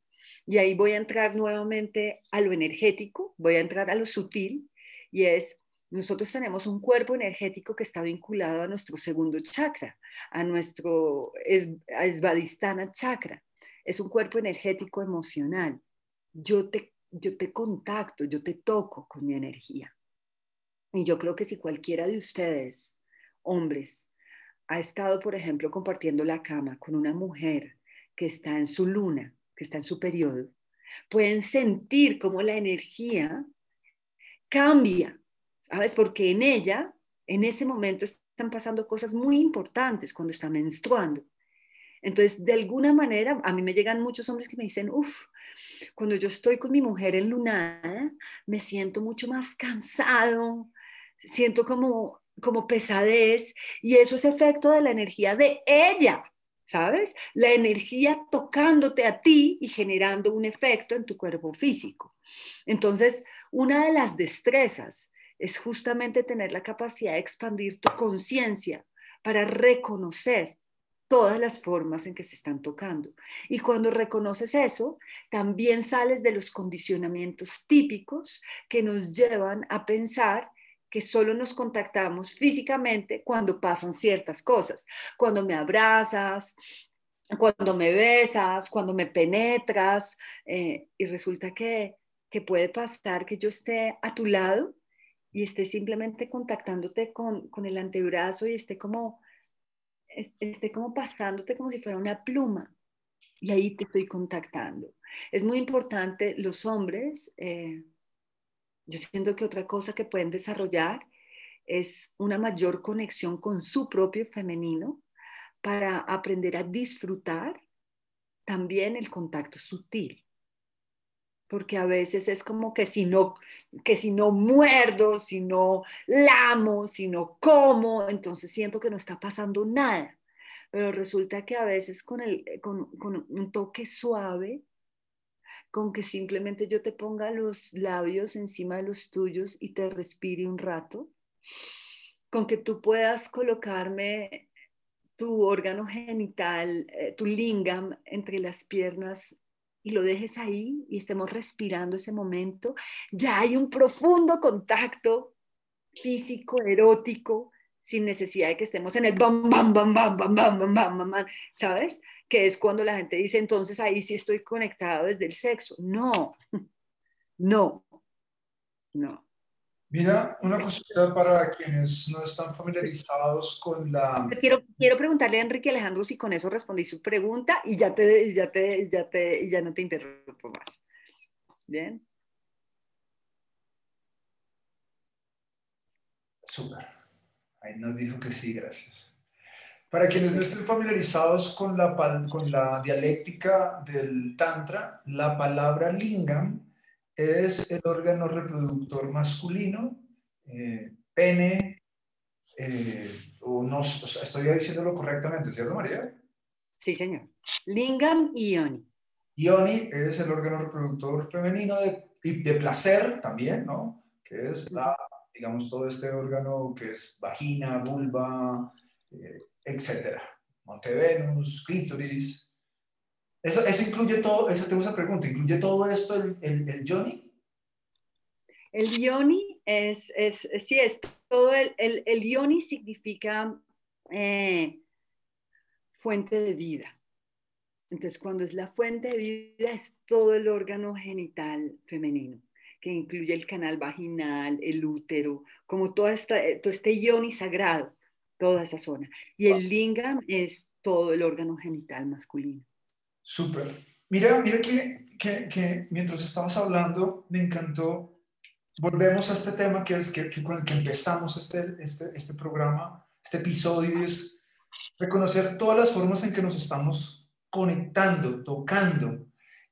Y ahí voy a entrar nuevamente a lo energético, voy a entrar a lo sutil, y es nosotros tenemos un cuerpo energético que está vinculado a nuestro segundo chakra, a nuestro Svadhisthana chakra. Es un cuerpo energético emocional. Yo te, yo te contacto, yo te toco con mi energía. Y yo creo que si cualquiera de ustedes, hombres, ha estado, por ejemplo, compartiendo la cama con una mujer que está en su luna, que está en su periodo, pueden sentir cómo la energía cambia ¿sabes? Porque en ella, en ese momento, están pasando cosas muy importantes cuando está menstruando. Entonces, de alguna manera, a mí me llegan muchos hombres que me dicen, uff, cuando yo estoy con mi mujer en lunada, me siento mucho más cansado, siento como, como pesadez, y eso es efecto de la energía de ella, ¿sabes? La energía tocándote a ti y generando un efecto en tu cuerpo físico. Entonces, una de las destrezas es justamente tener la capacidad de expandir tu conciencia para reconocer todas las formas en que se están tocando. Y cuando reconoces eso, también sales de los condicionamientos típicos que nos llevan a pensar que solo nos contactamos físicamente cuando pasan ciertas cosas, cuando me abrazas, cuando me besas, cuando me penetras, eh, y resulta que, que puede pasar que yo esté a tu lado y esté simplemente contactándote con, con el antebrazo y esté como, esté como pasándote como si fuera una pluma. Y ahí te estoy contactando. Es muy importante, los hombres, eh, yo siento que otra cosa que pueden desarrollar es una mayor conexión con su propio femenino para aprender a disfrutar también el contacto sutil porque a veces es como que si no, que si no muerdo, si no lamo, si no como, entonces siento que no está pasando nada. Pero resulta que a veces con, el, con, con un toque suave, con que simplemente yo te ponga los labios encima de los tuyos y te respire un rato, con que tú puedas colocarme tu órgano genital, eh, tu lingam entre las piernas y lo dejes ahí y estemos respirando ese momento, ya hay un profundo contacto físico, erótico, sin necesidad de que estemos en el bam, bam, bam, bam, bam, bam, bam, bam, bam, ¿sabes? Que es cuando la gente dice, entonces ahí sí estoy conectado desde el sexo. No, no, no. Mira, una cosita para quienes no están familiarizados con la... Pues quiero, quiero preguntarle a Enrique Alejandro si con eso respondí su pregunta y ya, te, ya, te, ya, te, ya no te interrumpo más. Bien. Súper. Ahí nos dijo que sí, gracias. Para quienes no estén familiarizados con la, con la dialéctica del Tantra, la palabra lingam es el órgano reproductor masculino, eh, pene, eh, o no, estoy diciéndolo correctamente, ¿cierto, María? Sí, señor. Lingam y Ioni. Ioni es el órgano reproductor femenino de, de placer también, ¿no? Que es la, digamos, todo este órgano que es vagina, vulva, eh, etcétera. Montevenus, clítoris. Eso, eso incluye todo, eso tengo esa pregunta, ¿incluye todo esto el, el, el yoni? El yoni es, es, sí, es todo el, el, el yoni significa eh, fuente de vida. Entonces, cuando es la fuente de vida, es todo el órgano genital femenino, que incluye el canal vaginal, el útero, como toda esta, eh, todo este yoni sagrado, toda esa zona. Y el lingam es todo el órgano genital masculino. Súper. Mira, mira que, que, que, mientras estabas hablando, me encantó. Volvemos a este tema que es que, con el que empezamos este, este, este programa, este episodio, es reconocer todas las formas en que nos estamos conectando, tocando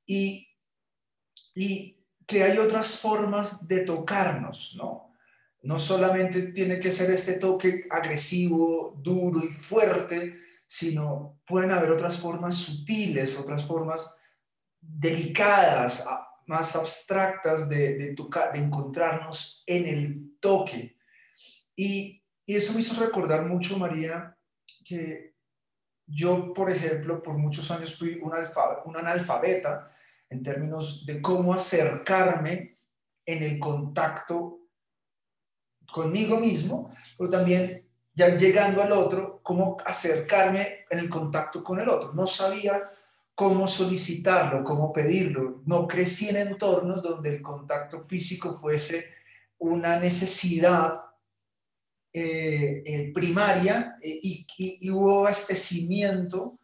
y, y que hay otras formas de tocarnos, ¿no? No solamente tiene que ser este toque agresivo, duro y fuerte, sino pueden haber otras formas sutiles, otras formas delicadas, más abstractas de, de, de encontrarnos en el toque. Y, eso me hizo recordar mucho, María, que yo, por ejemplo, por muchos años fui un, un analfabeta en términos de cómo acercarme en el contacto conmigo mismo, pero también ya llegando al otro, cómo acercarme en el contacto con el otro. No sabía cómo solicitarlo, cómo pedirlo. No crecí en entornos donde el contacto físico fuese una necesidad eh, eh, primaria eh, y, hubo abastecimiento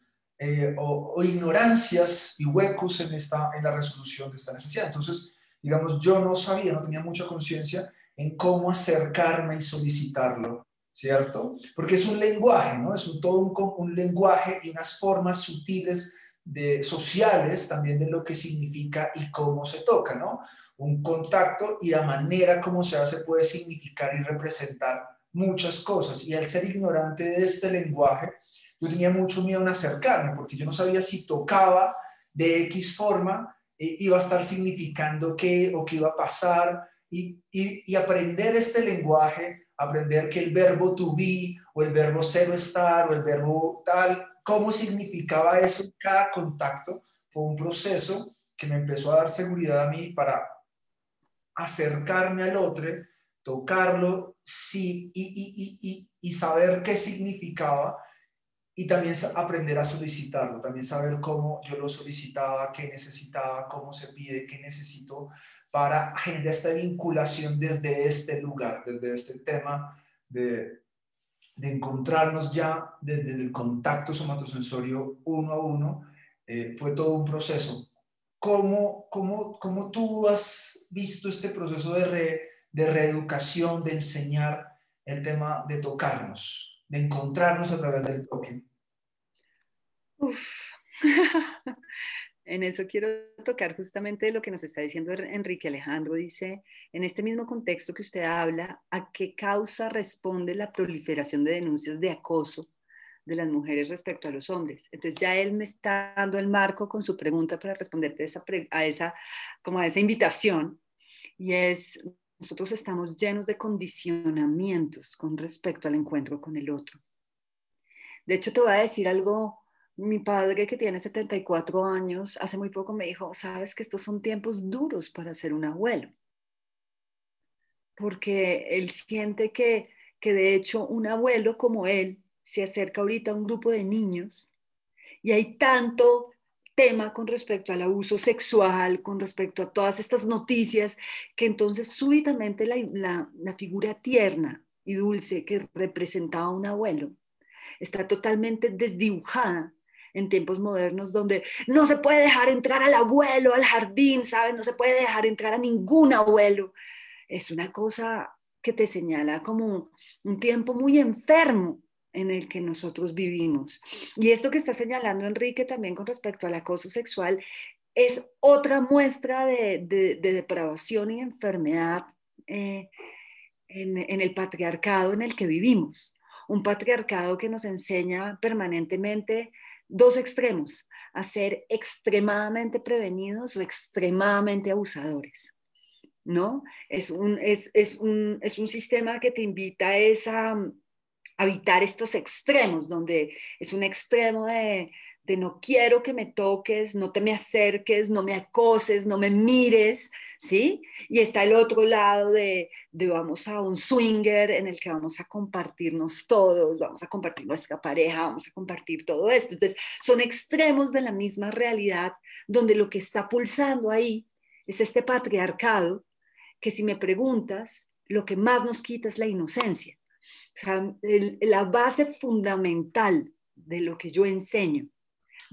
o, o, ignorancias y huecos en, esta, en la resolución de esta necesidad. Entonces, digamos, yo no sabía, no tenía mucha conciencia en cómo acercarme y solicitarlo, ¿cierto? Porque es un lenguaje, ¿no? Es un, todo un, un lenguaje y unas formas sutiles de, sociales también de lo que significa y cómo se toca, ¿no? Un contacto y la manera como se hace puede significar y representar muchas cosas y al ser ignorante de este lenguaje, yo tenía mucho miedo en acercarme porque yo no sabía si tocaba de X forma, eh, iba a estar significando qué o qué iba a pasar y, y, aprender este lenguaje, aprender que el verbo to be o el verbo cero estar o el verbo tal, cómo significaba eso en cada contacto, fue un proceso que me empezó a dar seguridad a mí para acercarme al otro tocarlo sí, y, saber qué significaba y también aprender a solicitarlo, también saber cómo yo lo solicitaba, qué necesitaba, cómo se pide, qué necesito para generar esta vinculación desde este lugar, desde este tema de, encontrarnos ya desde el contacto somatosensorio uno a uno. Eh, fue todo un proceso. ¿Cómo, cómo, ¿Cómo tú has visto este proceso de, de reeducación, de enseñar el tema de tocarnos, de encontrarnos a través del toque. en eso quiero tocar justamente lo que nos está diciendo Enrique Alejandro. Dice, en este mismo contexto que usted habla, ¿a qué causa responde la proliferación de denuncias de acoso de las mujeres respecto a los hombres? Entonces ya él me está dando el marco con su pregunta para responderte a esa, como a esa invitación. Y es, nosotros estamos llenos de condicionamientos con respecto al encuentro con el otro. De hecho, te voy a decir algo. Mi padre, que tiene 74 años, hace muy poco me dijo, sabes que estos son tiempos duros para ser un abuelo. Porque él siente que, que de hecho un abuelo como él se acerca ahorita a un grupo de niños y hay tanto tema con respecto al abuso sexual, con respecto a todas estas noticias, que entonces súbitamente la, figura tierna y dulce que representaba un abuelo está totalmente desdibujada en tiempos modernos donde no se puede dejar entrar al abuelo al jardín, ¿sabes? No se puede dejar entrar a ningún abuelo. Es una cosa que te señala como un tiempo muy enfermo en el que nosotros vivimos. Y esto que está señalando Enrique también con respecto al acoso sexual es otra muestra de, depravación y enfermedad eh, en, en el patriarcado en el que vivimos. Un patriarcado que nos enseña permanentemente dos extremos, a ser extremadamente prevenidos o extremadamente abusadores. ¿No? Es un, es, es un, es un sistema que te invita a esa habitar estos extremos, donde es un extremo de, de no quiero que me toques, no te me acerques, no me acoses, no me mires, ¿sí? Y está el otro lado de, de, vamos a un swinger en el que vamos a compartirnos todos, vamos a compartir nuestra pareja, vamos a compartir todo esto. Entonces, son extremos de la misma realidad donde lo que está pulsando ahí es este patriarcado que si me preguntas, lo que más nos quita es la inocencia. La base fundamental de lo que yo enseño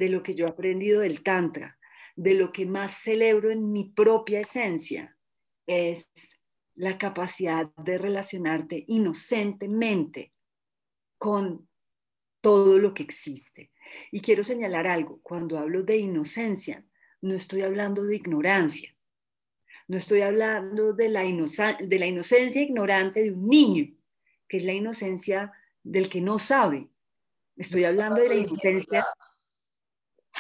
de lo que yo he aprendido del Tantra, de lo que más celebro en mi propia esencia, es la capacidad de relacionarte inocentemente con todo lo que existe. Y quiero señalar algo, cuando hablo de inocencia, no estoy hablando de ignorancia, no estoy hablando de la, de la inocencia ignorante de un niño, que es la inocencia del que no sabe. Estoy hablando de la inocencia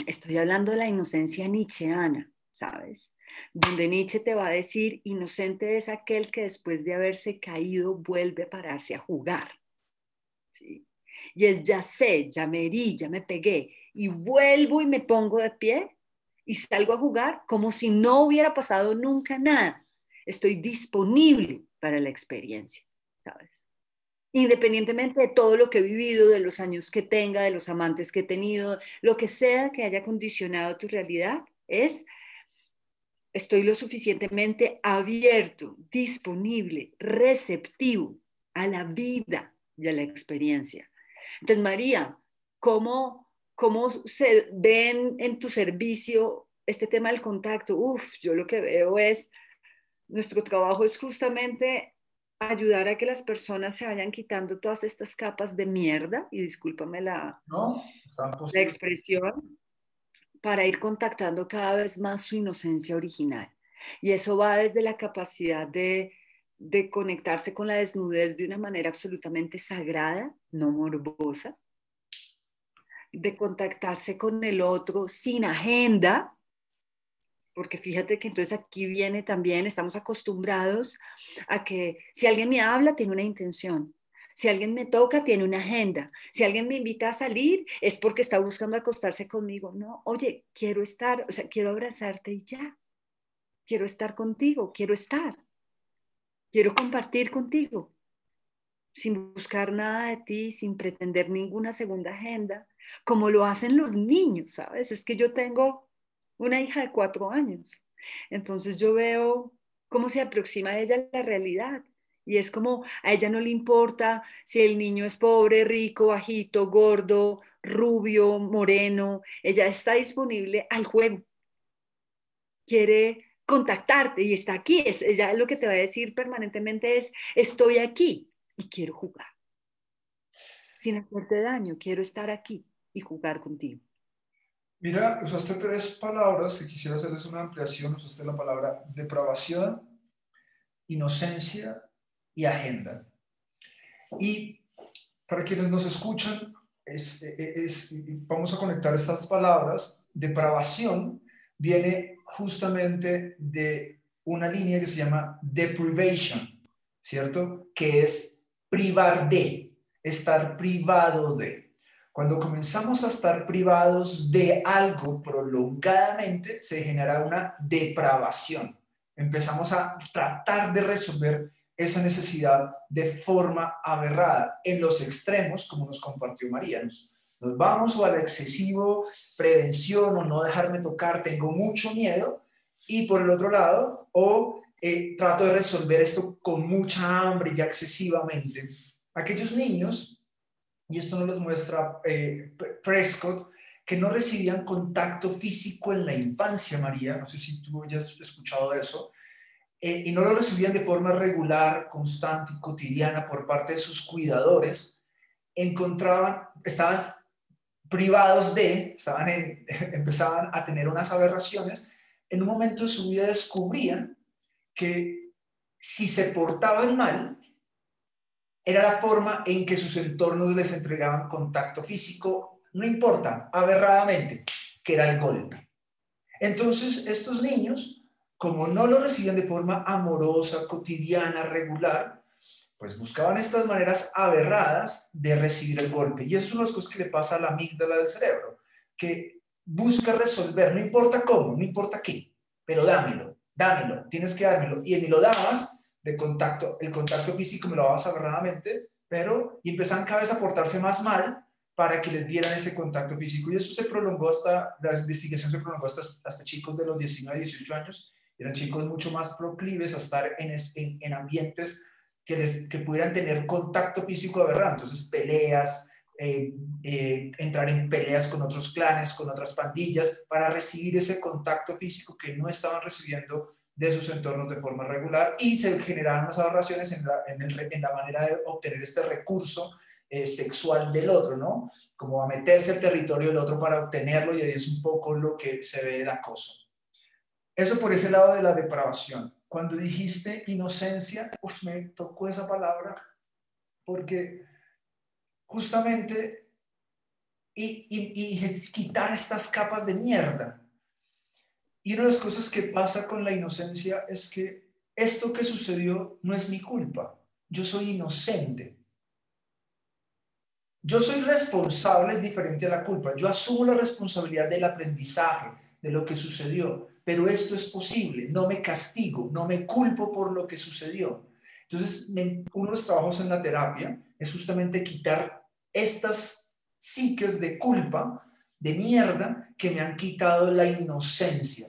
Estoy hablando de la inocencia nietzscheana, ¿sabes? Donde Nietzsche te va a decir, inocente es aquel que después de haberse caído vuelve a pararse a jugar. ¿sí? Y es, ya sé, ya me herí, ya me pegué, y vuelvo y me pongo de pie y salgo a jugar como si no hubiera pasado nunca nada. Estoy disponible para la experiencia, ¿sabes? Independientemente de todo lo que he vivido, de los años que tenga, de los amantes que he tenido, lo que sea que haya condicionado tu realidad, es estoy lo suficientemente abierto, disponible, receptivo a la vida y a la experiencia. Entonces, María, ¿cómo, cómo se ven en tu servicio este tema del contacto? Uf, yo lo que veo es, nuestro trabajo es justamente ayudar a que las personas se vayan quitando todas estas capas de mierda, y discúlpame la, la expresión, para ir contactando cada vez más su inocencia original. Y eso va desde la capacidad de, de conectarse con la desnudez de una manera absolutamente sagrada, no morbosa, de contactarse con el otro sin agenda, porque fíjate que entonces aquí viene también, estamos acostumbrados a que si alguien me habla, tiene una intención. Si alguien me toca, tiene una agenda. Si alguien me invita a salir, es porque está buscando acostarse conmigo. No, oye, quiero estar, o sea, quiero abrazarte y ya. Quiero estar contigo, quiero estar. Quiero compartir contigo, sin buscar nada de ti, sin pretender ninguna segunda agenda, como lo hacen los niños, ¿sabes? Es que yo tengo una hija de cuatro años. Entonces yo veo cómo se aproxima a ella la realidad. Y es como a ella no le importa si el niño es pobre, rico, bajito, gordo, rubio, moreno. Ella está disponible al juego. Quiere contactarte y está aquí. Es, ella lo que te va a decir permanentemente es, estoy aquí y quiero jugar. Sin hacerte daño, quiero estar aquí y jugar contigo. Mira, usaste tres palabras y quisiera hacerles una ampliación. Usaste la palabra depravación, inocencia y agenda. Y para quienes nos escuchan, vamos a conectar estas palabras. Depravación viene justamente de una línea que se llama deprivation, ¿cierto? Que es privar de, estar privado de. Cuando comenzamos a estar privados de algo prolongadamente, se genera una depravación. Empezamos a tratar de resolver esa necesidad de forma aberrada, en los extremos, como nos compartió María. Nos, vamos o al excesivo prevención o no dejarme tocar, tengo mucho miedo, y por el otro lado, o eh, trato de resolver esto con mucha hambre y excesivamente. Aquellos niños y esto nos los muestra eh, Prescott, que no recibían contacto físico en la infancia, María, no sé si tú hayas escuchado eso, eh, y no lo recibían de forma regular, constante y cotidiana por parte de sus cuidadores, encontraban, estaban privados de, estaban empezaban a tener unas aberraciones, en un momento de su vida descubrían que si se portaban mal, era la forma en que sus entornos les entregaban contacto físico, no importa, aberradamente, que era el golpe. Entonces, estos niños, como no lo recibían de forma amorosa, cotidiana, regular, pues buscaban estas maneras aberradas de recibir el golpe. Y eso son las cosas que le pasa a la amígdala del cerebro, que busca resolver, no importa cómo, no importa qué, pero dámelo, dámelo, tienes que dármelo. Y me lo dabas de contacto, el contacto físico me lo dabas agarradamente, pero y empezaban cada vez a portarse más mal para que les dieran ese contacto físico. Y eso se prolongó hasta, la investigación se prolongó hasta, hasta chicos de los 19, 18 años, eran chicos mucho más proclives a estar en, en, en ambientes que, les, que pudieran tener contacto físico de verdad. Entonces, peleas, eh, eh, entrar en peleas con otros clanes, con otras pandillas, para recibir ese contacto físico que no estaban recibiendo de sus entornos de forma regular y se generaban unas aberraciones en la, en, el, en la manera de obtener este recurso eh, sexual del otro, ¿no? Como a meterse al territorio del otro para obtenerlo y ahí es un poco lo que se ve del acoso. Eso por ese lado de la depravación. Cuando dijiste inocencia, me tocó esa palabra porque justamente y, y, quitar estas capas de mierda. Y una de las cosas que pasa con la inocencia es que esto que sucedió no es mi culpa. Yo soy inocente. Yo soy responsable, es diferente a la culpa. Yo asumo la responsabilidad del aprendizaje, de lo que sucedió pero esto es posible, no me castigo, no me culpo por lo que sucedió. Entonces, uno de los trabajos en la terapia es justamente quitar estas psiques de culpa, de mierda, que me han quitado la inocencia.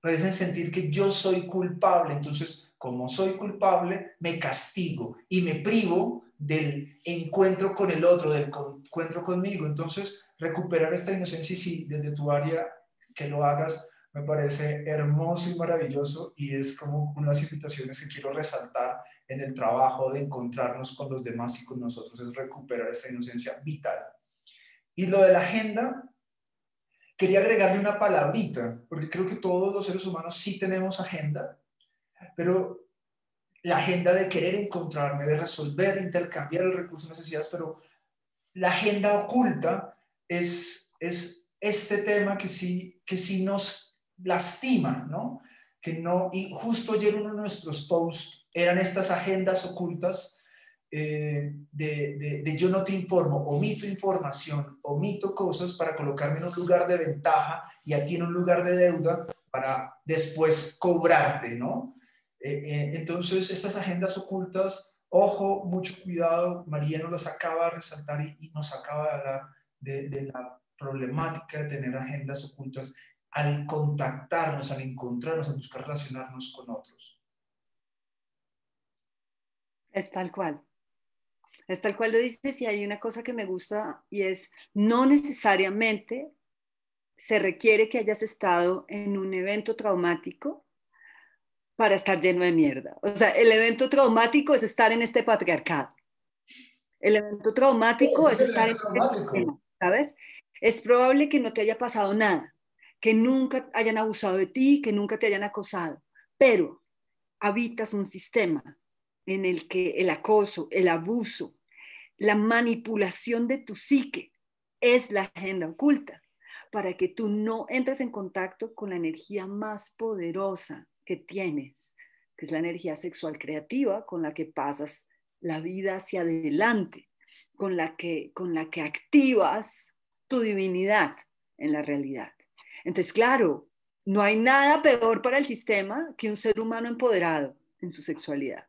Pueden sentir que yo soy culpable, entonces, como soy culpable, me castigo y me privo del encuentro con el otro, del encuentro conmigo. Entonces, recuperar esta inocencia y si desde tu área que lo hagas me parece hermoso y maravilloso y es como unas situaciones que quiero resaltar en el trabajo de encontrarnos con los demás y con nosotros, es recuperar esta inocencia vital. Y lo de la agenda, quería agregarle una palabrita, porque creo que todos los seres humanos sí tenemos agenda, pero la agenda de querer encontrarme, de resolver, intercambiar el recurso de necesidades, pero la agenda oculta es, es este tema que sí, que sí nos lastima, ¿no? Que no, y justo ayer uno de nuestros posts eran estas agendas ocultas eh, de, yo no te informo, omito información, omito cosas para colocarme en un lugar de ventaja y aquí en un lugar de deuda para después cobrarte, ¿no? Eh, eh, entonces, esas agendas ocultas, ojo, mucho cuidado, María nos las acaba de resaltar y, y nos acaba de hablar de, de la problemática de tener agendas ocultas al contactarnos, al encontrarnos, al buscar relacionarnos con otros. Es tal cual. Es tal cual lo dices y hay una cosa que me gusta y es no necesariamente se requiere que hayas estado en un evento traumático para estar lleno de mierda. O sea, el evento traumático es estar en este patriarcado. El evento traumático es, estar en este sistema, ¿sabes? Es probable que no te haya pasado nada, que nunca hayan abusado de ti, que nunca te hayan acosado, pero habitas un sistema en el que el acoso, el abuso, la manipulación de tu psique es la agenda oculta para que tú no entres en contacto con la energía más poderosa que tienes, que es la energía sexual creativa con la que pasas la vida hacia adelante, con la que, con la que activas tu divinidad en la realidad. Entonces, claro, no hay nada peor para el sistema que un ser humano empoderado en su sexualidad,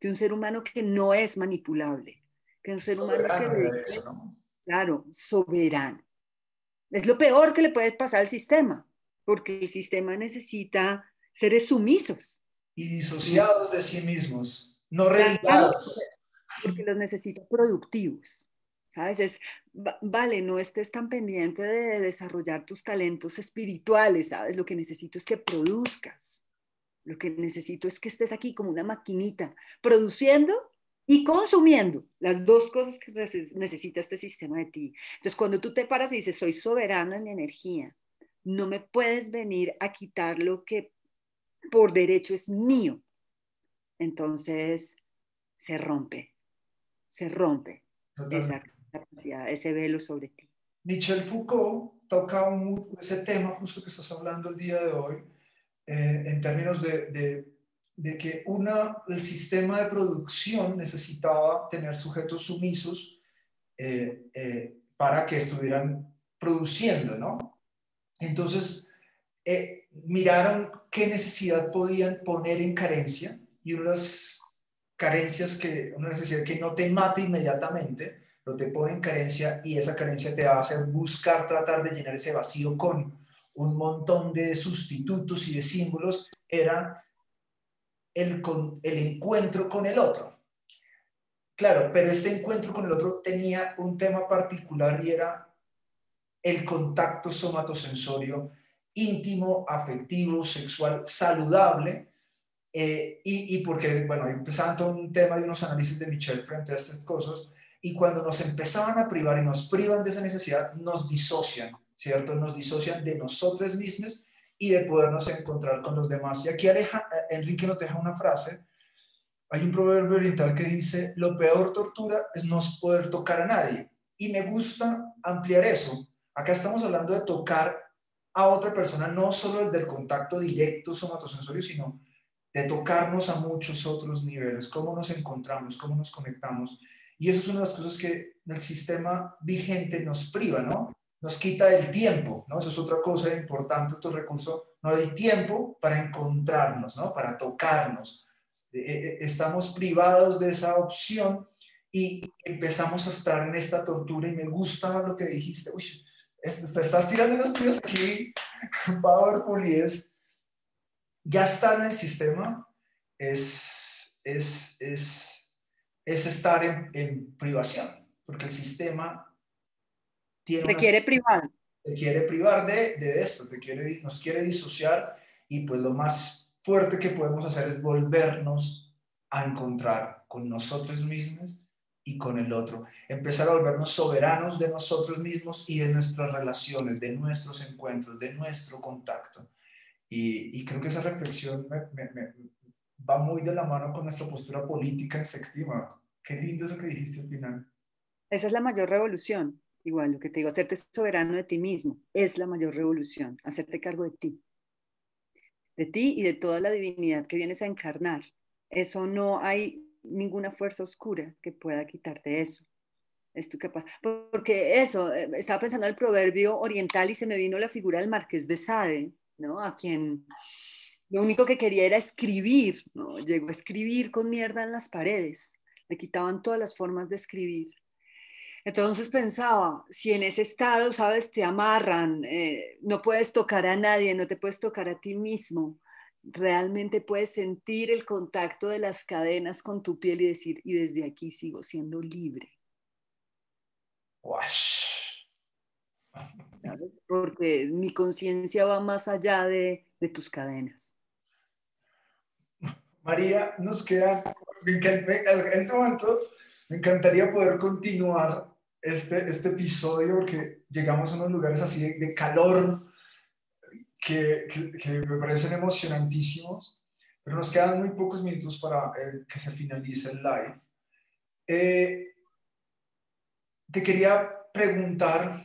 que un ser humano que no es manipulable, que un ser humano que claro, soberano. Es lo peor que le puede pasar al sistema, porque el sistema necesita seres sumisos. Y disociados de sí mismos, no religados. Porque los necesita productivos. ¿Sabes? Es, vale, no estés tan pendiente de desarrollar tus talentos espirituales, ¿sabes? Lo que necesito es que produzcas. Lo que necesito es que estés aquí como una maquinita, produciendo y consumiendo las dos cosas que necesita este sistema de ti. Entonces, cuando tú te paras y dices, soy soberano en mi energía, no me puedes venir a quitar lo que por derecho es mío. Entonces, se rompe, se rompe ese velo sobre ti. Michel Foucault toca ese tema justo que estás hablando el día de hoy, eh, en términos de, de, que una, el sistema de producción necesitaba tener sujetos sumisos eh, eh, para que estuvieran produciendo, ¿no? Entonces, eh, miraron qué necesidad podían poner en carencia y unas carencias que, una necesidad que no te mata inmediatamente, lo te pone en carencia y esa carencia te hacer buscar tratar de llenar ese vacío con un montón de sustitutos y de símbolos, era el, el encuentro con el otro. Claro, pero este encuentro con el otro tenía un tema particular y era el contacto somatosensorio íntimo, afectivo, sexual, saludable, eh, y, y, porque, bueno, empezaban todo un tema de unos análisis de Michel frente a estas cosas, y cuando nos empezaban a privar y nos privan de esa necesidad, nos disocian, ¿cierto? Nos disocian de nosotros mismos y de podernos encontrar con los demás. Y aquí Aleja, eh, Enrique nos deja una frase. Hay un proverbio oriental que dice, lo peor tortura es no poder tocar a nadie. Y me gusta ampliar eso. Acá estamos hablando de tocar a otra persona, no solo del contacto directo somatosensorio, sino de tocarnos a muchos otros niveles, cómo nos encontramos, cómo nos conectamos. Y eso es una de las cosas que el sistema vigente nos priva, ¿no? Nos quita el tiempo, ¿no? Eso es otra cosa importante, otro recurso. No hay tiempo para encontrarnos, ¿no? Para tocarnos. Eh, eh, estamos privados de esa opción y empezamos a estar en esta tortura y me gusta lo que dijiste. Uy, estás tirando los tíos aquí, powerful y es, ya está en el sistema, es, es, es es estar en, privación, porque el sistema tiene... Te quiere privar. Te quiere privar de, de esto, te quiere, nos quiere disociar y pues lo más fuerte que podemos hacer es volvernos a encontrar con nosotros mismos y con el otro. Empezar a volvernos soberanos de nosotros mismos y de nuestras relaciones, de nuestros encuentros, de nuestro contacto. Y, creo que esa reflexión me, va muy de la mano con nuestra postura política en Sextima. Qué lindo eso que dijiste al final. Esa es la mayor revolución. Igual, lo que te digo, hacerte soberano de ti mismo es la mayor revolución, hacerte cargo de ti, de ti y de toda la divinidad que vienes a encarnar. Eso no hay ninguna fuerza oscura que pueda quitarte eso. Es tu capaz. Porque eso, eh, estaba pensando en el proverbio oriental y se me vino la figura del marqués de Sade, ¿no? A quien lo único que quería era escribir, ¿no? Llegó a escribir con mierda en las paredes, le quitaban todas las formas de escribir. Entonces pensaba, si en ese estado, sabes, te amarran, eh, no puedes tocar a nadie, no te puedes tocar a ti mismo, realmente puedes sentir el contacto de las cadenas con tu piel y decir, y desde aquí sigo siendo libre. Porque mi conciencia va más allá de tus cadenas. María, nos queda, en este momento me encantaría poder continuar este, este episodio porque llegamos a unos lugares así de, calor que, que, me parecen emocionantísimos, pero nos quedan muy pocos minutos para que se finalice el live. Eh, te quería preguntar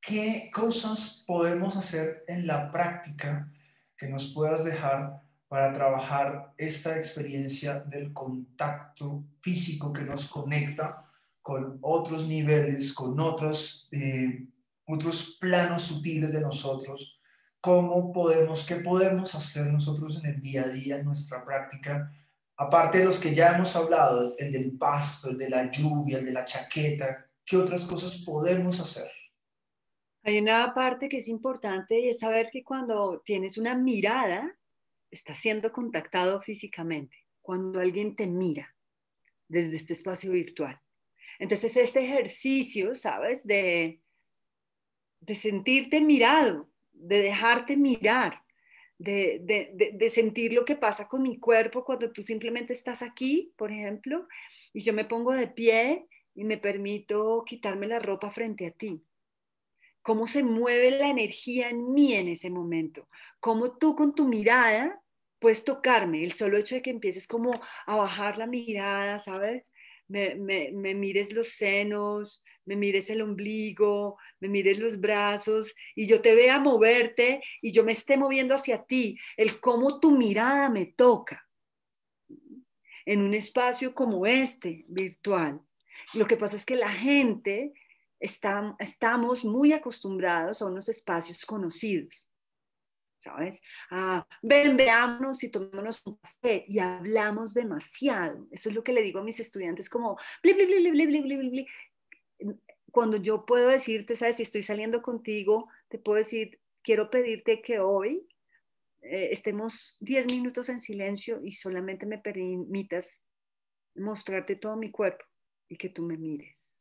qué cosas podemos hacer en la práctica que nos puedas dejar para trabajar esta experiencia del contacto físico que nos conecta con otros niveles, con otros, eh, otros planos sutiles de nosotros, cómo podemos, qué podemos hacer nosotros en el día a día, en nuestra práctica, aparte de los que ya hemos hablado, el del pasto, el de la lluvia, el de la chaqueta, qué otras cosas podemos hacer. Hay una parte que es importante y es saber que cuando tienes una mirada, está siendo contactado físicamente, cuando alguien te mira desde este espacio virtual. Entonces, este ejercicio, ¿sabes? De, de sentirte mirado, de dejarte mirar, de, de, de, sentir lo que pasa con mi cuerpo cuando tú simplemente estás aquí, por ejemplo, y yo me pongo de pie y me permito quitarme la ropa frente a ti. Cómo se mueve la energía en mí en ese momento. Cómo tú con tu mirada puedes tocarme, el solo hecho de que empieces como a bajar la mirada, ¿sabes? Me, mires los senos, me mires el ombligo, me mires los brazos y yo te vea moverte y yo me esté moviendo hacia ti, el cómo tu mirada me toca en un espacio como este, virtual. Lo que pasa es que la gente estamos muy acostumbrados a unos espacios conocidos. ¿Sabes? Ah, ven, veámonos y tomémonos un café y hablamos demasiado. Eso es lo que le digo a mis estudiantes como, bli, bli, bli, Cuando yo puedo decirte, ¿sabes? Si estoy saliendo contigo, te puedo decir, quiero pedirte que hoy eh, estemos 10 minutos en silencio y solamente me permitas mostrarte todo mi cuerpo y que tú me mires